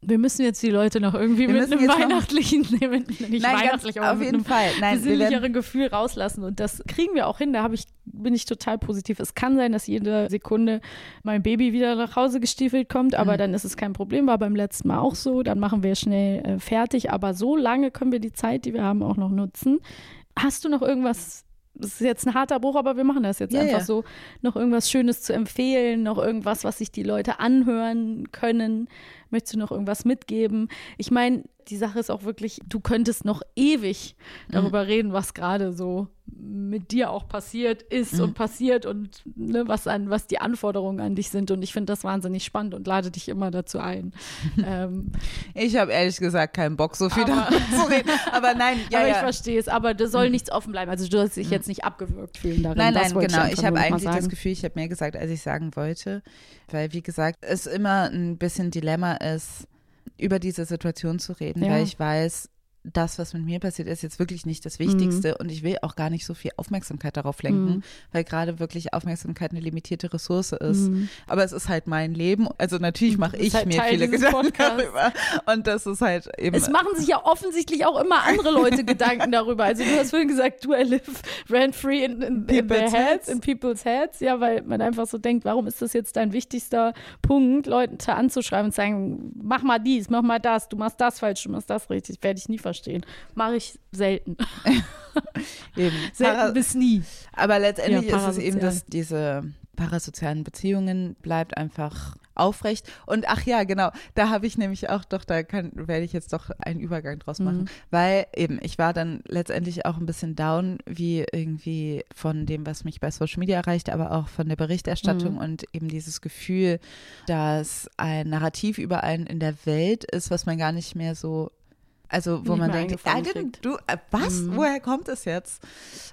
[SPEAKER 2] Wir müssen jetzt die Leute noch irgendwie wir mit einem weihnachtlichen, nee, nicht Nein, weihnachtlich, aber
[SPEAKER 1] auf jeden Fall.
[SPEAKER 2] Nein, besinnlicheren Gefühl rauslassen. Und das kriegen wir auch hin. Da ich, bin ich total positiv. Es kann sein, dass jede Sekunde mein Baby wieder nach Hause gestiefelt kommt, aber mhm. dann ist es kein Problem. War beim letzten Mal auch so. Dann machen wir schnell äh, fertig. Aber so lange können wir die Zeit, die wir haben, auch noch nutzen. Hast du noch irgendwas das ist jetzt ein harter Bruch, aber wir machen das jetzt ja, einfach ja. so, noch irgendwas Schönes zu empfehlen, noch irgendwas, was sich die Leute anhören können. Möchtest du noch irgendwas mitgeben? Ich meine, die Sache ist auch wirklich, du könntest noch ewig darüber mhm. reden, was gerade so mit dir auch passiert ist mhm. und passiert und ne, was an was die Anforderungen an dich sind. Und ich finde das wahnsinnig spannend und lade dich immer dazu ein.
[SPEAKER 1] ähm, ich habe ehrlich gesagt keinen Bock, so viel aber, darüber zu reden. Aber nein, ja,
[SPEAKER 2] aber
[SPEAKER 1] ja.
[SPEAKER 2] ich verstehe es. Aber da soll mhm. nichts offen bleiben. Also du sollst dich jetzt nicht abgewürgt fühlen darin.
[SPEAKER 1] Nein, nein, genau. Ich, ich habe eigentlich das Gefühl, ich habe mehr gesagt, als ich sagen wollte. Weil, wie gesagt, es immer ein bisschen Dilemma ist, über diese Situation zu reden, ja. weil ich weiß, das, was mit mir passiert, ist jetzt wirklich nicht das Wichtigste mhm. und ich will auch gar nicht so viel Aufmerksamkeit darauf lenken, mhm. weil gerade wirklich Aufmerksamkeit eine limitierte Ressource ist. Mhm. Aber es ist halt mein Leben. Also natürlich mache ich halt mir Teil viele Gedanken darüber. Und das ist halt eben.
[SPEAKER 2] Es machen sich ja offensichtlich auch immer andere Leute Gedanken darüber. Also du hast vorhin gesagt, du live rent free in, in, in their heads, in people's heads. Ja, weil man einfach so denkt, warum ist das jetzt dein wichtigster Punkt, Leuten anzuschreiben und zu sagen, mach mal dies, mach mal das, du machst das falsch, du machst das richtig. Werde ich nie verstehen verstehen. Mache ich selten.
[SPEAKER 1] eben.
[SPEAKER 2] Selten bis nie.
[SPEAKER 1] Aber letztendlich ja, ist es eben, dass diese parasozialen Beziehungen bleibt einfach aufrecht. Und ach ja, genau, da habe ich nämlich auch doch, da kann, werde ich jetzt doch einen Übergang draus machen, mhm. weil eben, ich war dann letztendlich auch ein bisschen down, wie irgendwie von dem, was mich bei Social Media erreichte, aber auch von der Berichterstattung mhm. und eben dieses Gefühl, dass ein Narrativ über einen in der Welt ist, was man gar nicht mehr so also wo man denkt, ah, du, äh, was? Mhm. Woher kommt es jetzt?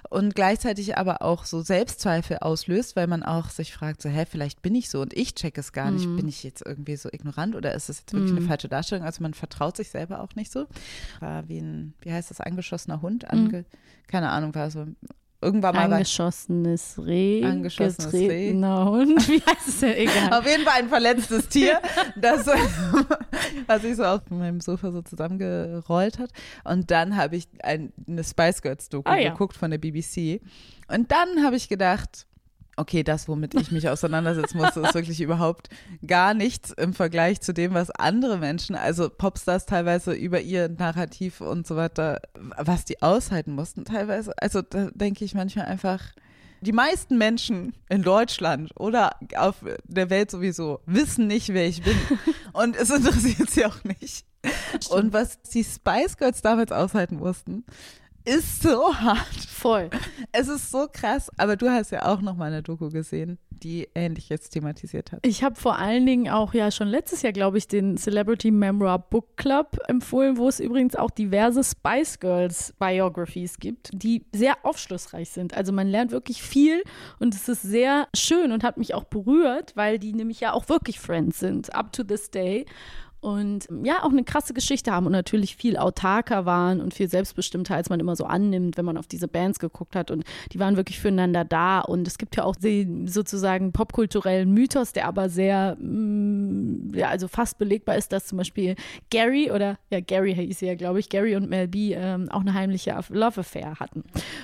[SPEAKER 1] Und gleichzeitig aber auch so Selbstzweifel auslöst, weil man auch sich fragt, so, hä, vielleicht bin ich so und ich check es gar nicht. Mhm. Bin ich jetzt irgendwie so ignorant oder ist das jetzt wirklich mhm. eine falsche Darstellung? Also man vertraut sich selber auch nicht so. War wie ein, wie heißt das, angeschossener Hund? Mhm. Ange, keine Ahnung, war so irgendwann mal
[SPEAKER 2] angeschossenes Reh,
[SPEAKER 1] angeschossenes Reh.
[SPEAKER 2] Hund, wie heißt es denn? Egal.
[SPEAKER 1] Auf jeden Fall ein verletztes Tier, das was sich so auf meinem Sofa so zusammengerollt hat. Und dann habe ich ein, eine Spice Girls Doku ah, ja. geguckt von der BBC. Und dann habe ich gedacht, okay, das, womit ich mich auseinandersetzen musste, ist wirklich überhaupt gar nichts im Vergleich zu dem, was andere Menschen, also Popstars teilweise über ihr Narrativ und so weiter, was die aushalten mussten teilweise. Also da denke ich manchmal einfach, die meisten Menschen in Deutschland oder auf der Welt sowieso wissen nicht, wer ich bin. Und es interessiert sie auch nicht. Und was die Spice Girls damals aushalten mussten, ist so hart.
[SPEAKER 2] Voll.
[SPEAKER 1] Es ist so krass, aber du hast ja auch noch mal eine Doku gesehen,
[SPEAKER 3] die Ähnliches thematisiert hat.
[SPEAKER 2] Ich habe vor allen Dingen auch ja schon letztes Jahr, glaube ich, den Celebrity Memoir Book Club empfohlen, wo es übrigens auch diverse Spice Girls Biographies gibt, die sehr aufschlussreich sind. Also man lernt wirklich viel und es ist sehr schön und hat mich auch berührt, weil die nämlich ja auch wirklich Friends sind, up to this day und ja, auch eine krasse Geschichte haben und natürlich viel autarker waren und viel selbstbestimmter, als man immer so annimmt, wenn man auf diese Bands geguckt hat. Und die waren wirklich füreinander da. Und es gibt ja auch den sozusagen popkulturellen Mythos, der aber sehr, mm, ja, also fast belegbar ist, dass zum Beispiel Gary oder, ja, Gary hieß sie ja, glaube ich, Gary und Mel B ähm, auch eine heimliche Love Affair hatten.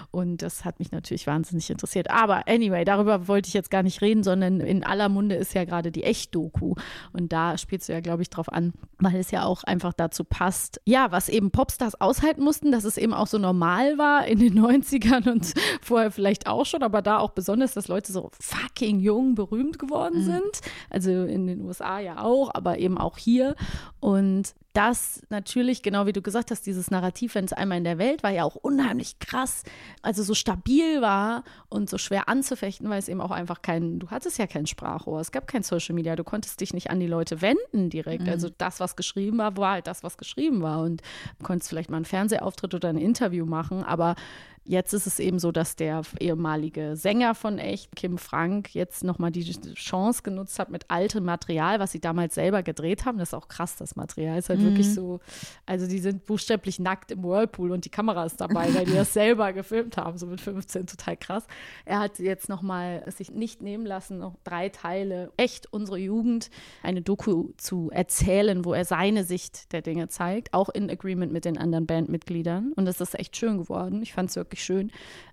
[SPEAKER 2] Und das hat mich natürlich wahnsinnig interessiert. Aber anyway, darüber wollte ich jetzt gar nicht reden, sondern in aller Munde ist ja gerade die Echt-Doku. Und da spielst du ja, glaube ich, drauf an, weil es ja auch einfach dazu passt. Ja, was eben Popstars aushalten mussten, dass es eben auch so normal war in den 90ern und vorher vielleicht auch schon, aber da auch besonders, dass Leute so fucking jung berühmt geworden mhm. sind. Also in den USA ja auch, aber eben auch hier. Und das natürlich, genau wie du gesagt hast, dieses Narrativ, wenn es einmal in der Welt war, ja auch unheimlich krass, also so stabil war und so schwer anzufechten, weil es eben auch einfach kein, du hattest ja kein Sprachrohr, es gab kein Social Media, du konntest dich nicht an die Leute wenden direkt. Also mhm. Also das, was geschrieben war, war halt das, was geschrieben war und du konntest vielleicht mal einen Fernsehauftritt oder ein Interview machen, aber Jetzt ist es eben so, dass der ehemalige Sänger von Echt, Kim Frank, jetzt nochmal die Chance genutzt hat mit altem Material, was sie damals selber gedreht haben. Das ist auch krass, das Material. Ist halt mhm. wirklich so, also die sind buchstäblich nackt im Whirlpool und die Kamera ist dabei, weil die das selber gefilmt haben, so mit 15, total krass. Er hat jetzt nochmal sich nicht nehmen lassen, noch drei Teile, echt unsere Jugend, eine Doku zu erzählen, wo er seine Sicht der Dinge zeigt, auch in Agreement mit den anderen Bandmitgliedern. Und das ist echt schön geworden. Ich fand es wirklich wirklich schön.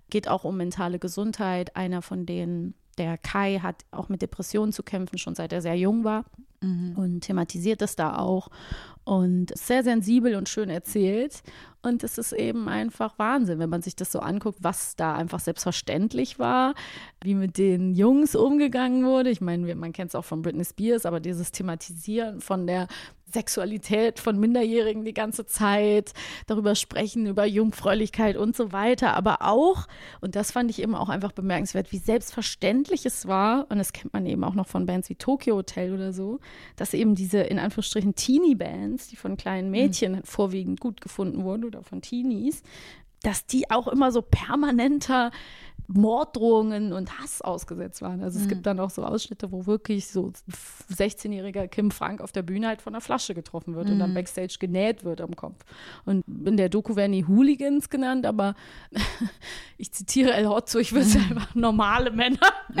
[SPEAKER 2] Geht auch um mentale Gesundheit. Einer von denen, der Kai, hat auch mit Depressionen zu kämpfen, schon seit er sehr jung war mhm. und thematisiert das da auch und sehr sensibel und schön erzählt. Und es ist eben einfach Wahnsinn, wenn man sich das so anguckt, was da einfach selbstverständlich war, wie mit den Jungs umgegangen wurde. Ich meine, man kennt es auch von Britney Spears, aber dieses Thematisieren von der Sexualität von Minderjährigen die ganze Zeit, darüber sprechen, über Jungfräulichkeit und so weiter, aber auch, und das fand ich eben auch einfach bemerkenswert, wie selbstverständlich es war, und das kennt man eben auch noch von Bands wie Tokyo Hotel oder so, dass eben diese in Anführungsstrichen Teenie-Bands, die von kleinen Mädchen mhm. vorwiegend gut gefunden wurden oder von Teenies, dass die auch immer so permanenter Morddrohungen und Hass ausgesetzt waren. Also es mhm. gibt dann auch so Ausschnitte, wo wirklich so 16-jähriger Kim Frank auf der Bühne halt von einer Flasche getroffen wird mhm. und dann mhm. backstage genäht wird am Kopf. Und in der Doku werden die Hooligans genannt, aber ich zitiere El Hotzo, ich würde mhm. einfach normale Männer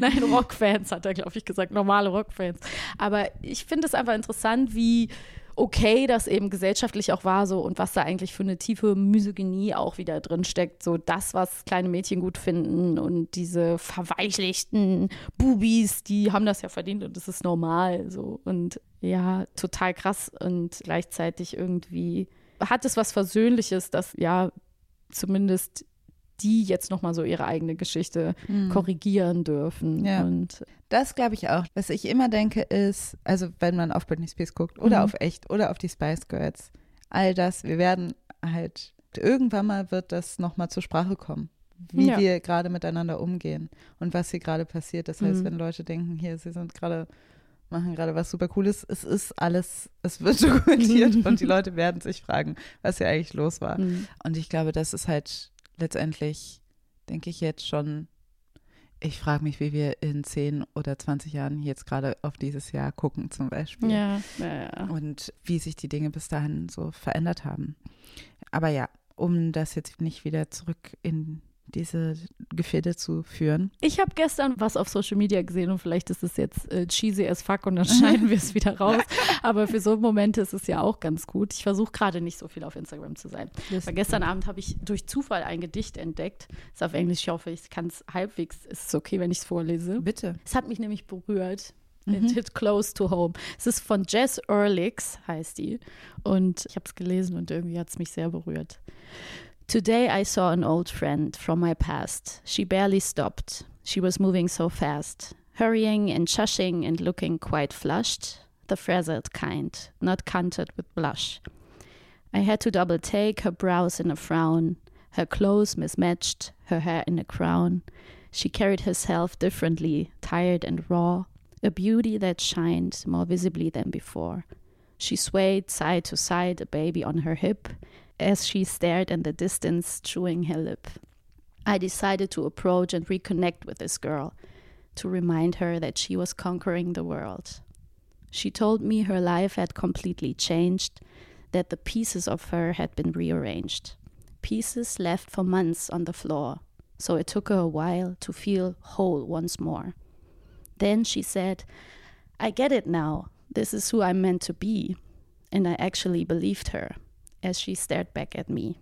[SPEAKER 2] Nein, Rockfans hat er, glaube ich, gesagt, normale Rockfans. Aber ich finde es einfach interessant, wie okay das eben gesellschaftlich auch war so und was da eigentlich für eine tiefe Misogynie auch wieder drin steckt. So das, was kleine Mädchen gut finden und diese verweichlichten Bubis, die haben das ja verdient und das ist normal so. Und ja, total krass und gleichzeitig irgendwie hat es was Versöhnliches, dass ja zumindest die jetzt nochmal so ihre eigene Geschichte mhm. korrigieren dürfen.
[SPEAKER 3] Ja.
[SPEAKER 2] Und
[SPEAKER 3] das glaube ich auch. Was ich immer denke ist, also wenn man auf Britney Spears guckt oder mhm. auf echt oder auf die Spice Girls, all das, wir werden halt, irgendwann mal wird das nochmal zur Sprache kommen wie ja. wir gerade miteinander umgehen und was hier gerade passiert. Das heißt, mhm. wenn Leute denken, hier, sie sind gerade, machen gerade was super Cooles, es ist alles, es wird dokumentiert und die Leute werden sich fragen, was hier eigentlich los war. Mhm. Und ich glaube, das ist halt letztendlich denke ich jetzt schon, ich frage mich, wie wir in 10 oder 20 Jahren jetzt gerade auf dieses Jahr gucken zum Beispiel.
[SPEAKER 2] Ja, ja, ja.
[SPEAKER 3] Und wie sich die Dinge bis dahin so verändert haben. Aber ja, um das jetzt nicht wieder zurück in diese Gefilde zu führen.
[SPEAKER 2] Ich habe gestern was auf Social Media gesehen und vielleicht ist es jetzt äh, cheesy as fuck und dann schneiden wir es wieder raus. Aber für so Momente ist es ja auch ganz gut. Ich versuche gerade nicht so viel auf Instagram zu sein. Aber gestern Abend habe ich durch Zufall ein Gedicht entdeckt. Ist auf Englisch, ich hoffe, ich kann es halbwegs. Ist es okay, wenn ich es vorlese?
[SPEAKER 3] Bitte.
[SPEAKER 2] Es hat mich nämlich berührt. It mhm. hit close to home. Es ist von Jess Ehrlich, heißt die. Und ich habe es gelesen und irgendwie hat es mich sehr berührt. Today I saw an old friend from my past. She barely stopped. She was moving so fast, hurrying and shushing and looking quite flushed, the frazzled kind, not counted with blush. I had to double take her brows in a frown, her clothes mismatched, her hair in a crown. She carried herself differently, tired and raw, a beauty that shined more visibly than before. She swayed side to side, a baby on her hip, as she stared in the distance, chewing her lip. I decided to approach and reconnect with this girl, to remind her that she was conquering the world. She told me her life had completely changed, that the pieces of her had been rearranged. Pieces left for months on the floor, so it took her a while to feel whole once more. Then she said, I get it now. This is who I'm meant to be. And I actually believed her as she stared back at me.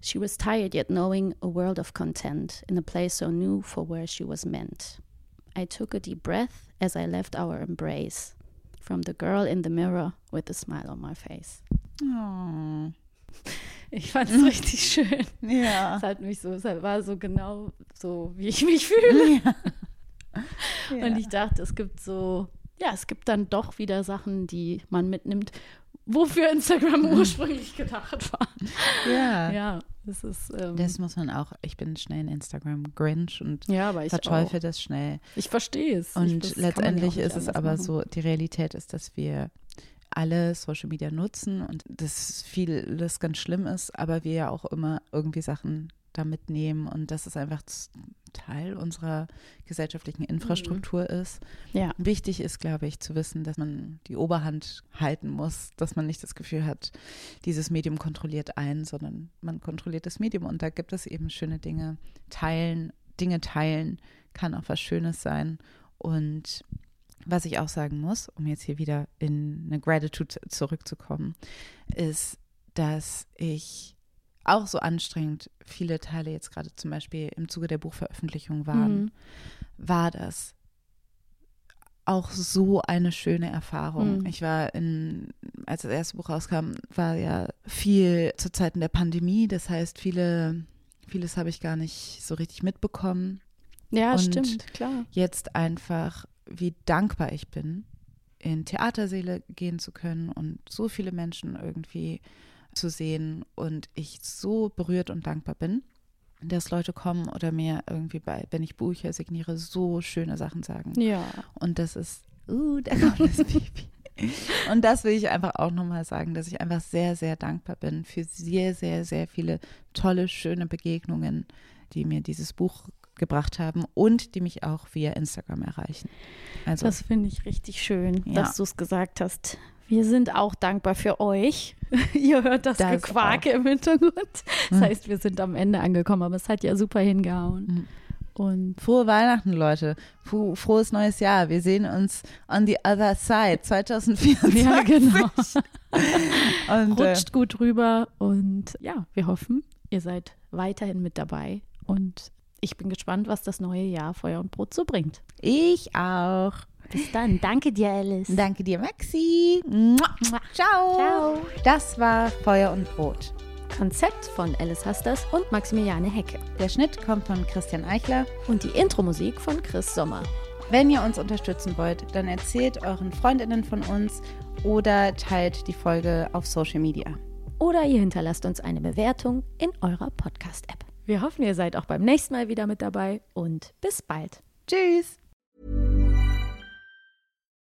[SPEAKER 2] She was tired, yet knowing a world of content in a place so new for where she was meant. I took a deep breath as I left our embrace from the girl in the mirror with a smile on my face.
[SPEAKER 1] Oh.
[SPEAKER 2] Ich fand es richtig schön.
[SPEAKER 1] Ja.
[SPEAKER 2] Es hat mich so, es war so genau so, wie ich mich fühle. Ja. Ja. Und ich dachte, es gibt so, ja, es gibt dann doch wieder Sachen, die man mitnimmt, wofür Instagram ursprünglich gedacht war.
[SPEAKER 1] Ja.
[SPEAKER 2] Ja, das ist. Ähm,
[SPEAKER 1] das muss man auch. Ich bin schnell in Instagram Grinch und
[SPEAKER 2] ja, aber ich
[SPEAKER 1] verteufel das schnell.
[SPEAKER 2] Ich verstehe es.
[SPEAKER 1] Und
[SPEAKER 2] ich,
[SPEAKER 1] letztendlich ist es aber machen. so, die Realität ist, dass wir alle Social Media nutzen und dass vieles ganz schlimm ist, aber wir ja auch immer irgendwie Sachen da mitnehmen und dass es einfach Teil unserer gesellschaftlichen Infrastruktur mhm. ist.
[SPEAKER 2] Ja.
[SPEAKER 1] Wichtig ist, glaube ich, zu wissen, dass man die Oberhand halten muss, dass man nicht das Gefühl hat, dieses Medium kontrolliert einen, sondern man kontrolliert das Medium und da gibt es eben schöne Dinge. Teilen, Dinge teilen kann auch was Schönes sein und was ich auch sagen muss, um jetzt hier wieder in eine Gratitude zurückzukommen, ist, dass ich auch so anstrengend viele Teile jetzt gerade zum Beispiel im Zuge der Buchveröffentlichung waren, mhm. war das auch so eine schöne Erfahrung. Mhm. Ich war in, als das erste Buch rauskam, war ja viel zu Zeiten der Pandemie. Das heißt, viele, vieles habe ich gar nicht so richtig mitbekommen.
[SPEAKER 2] Ja, Und stimmt, klar.
[SPEAKER 1] Jetzt einfach, wie dankbar ich bin, in Theaterseele gehen zu können und so viele Menschen irgendwie zu sehen und ich so berührt und dankbar bin, dass Leute kommen oder mir irgendwie bei, wenn ich Bücher signiere, so schöne Sachen sagen.
[SPEAKER 2] Ja.
[SPEAKER 1] Und das ist, uh, da kommt das Baby. Und das will ich einfach auch nochmal sagen, dass ich einfach sehr, sehr dankbar bin für sehr, sehr, sehr viele tolle, schöne Begegnungen, die mir dieses Buch gebracht haben und die mich auch via Instagram erreichen.
[SPEAKER 2] Also, das finde ich richtig schön, ja. dass du es gesagt hast. Wir sind auch dankbar für euch. Ihr hört das, das Gequake im Hintergrund. Das hm. heißt, wir sind am Ende angekommen, aber es hat ja super hingehauen. Hm. Und
[SPEAKER 1] frohe Weihnachten, Leute. Frohes neues Jahr. Wir sehen uns on the other side 2024.
[SPEAKER 2] Ja, genau. und, äh, Rutscht gut rüber und ja, wir hoffen, ihr seid weiterhin mit dabei und ich bin gespannt, was das neue Jahr Feuer und Brot so bringt.
[SPEAKER 1] Ich auch.
[SPEAKER 2] Bis dann. Danke dir, Alice.
[SPEAKER 1] Danke dir, Maxi. Ciao. Ciao. Das war Feuer und Brot.
[SPEAKER 2] Konzept von Alice Hasters und Maximiliane Hecke.
[SPEAKER 1] Der Schnitt kommt von Christian Eichler.
[SPEAKER 2] Und die Intro-Musik von Chris Sommer.
[SPEAKER 1] Wenn ihr uns unterstützen wollt, dann erzählt euren Freundinnen von uns oder teilt die Folge auf Social Media.
[SPEAKER 2] Oder ihr hinterlasst uns eine Bewertung in eurer Podcast-App. Wir hoffen, ihr seid auch beim nächsten Mal wieder mit dabei und bis bald.
[SPEAKER 1] Tschüss.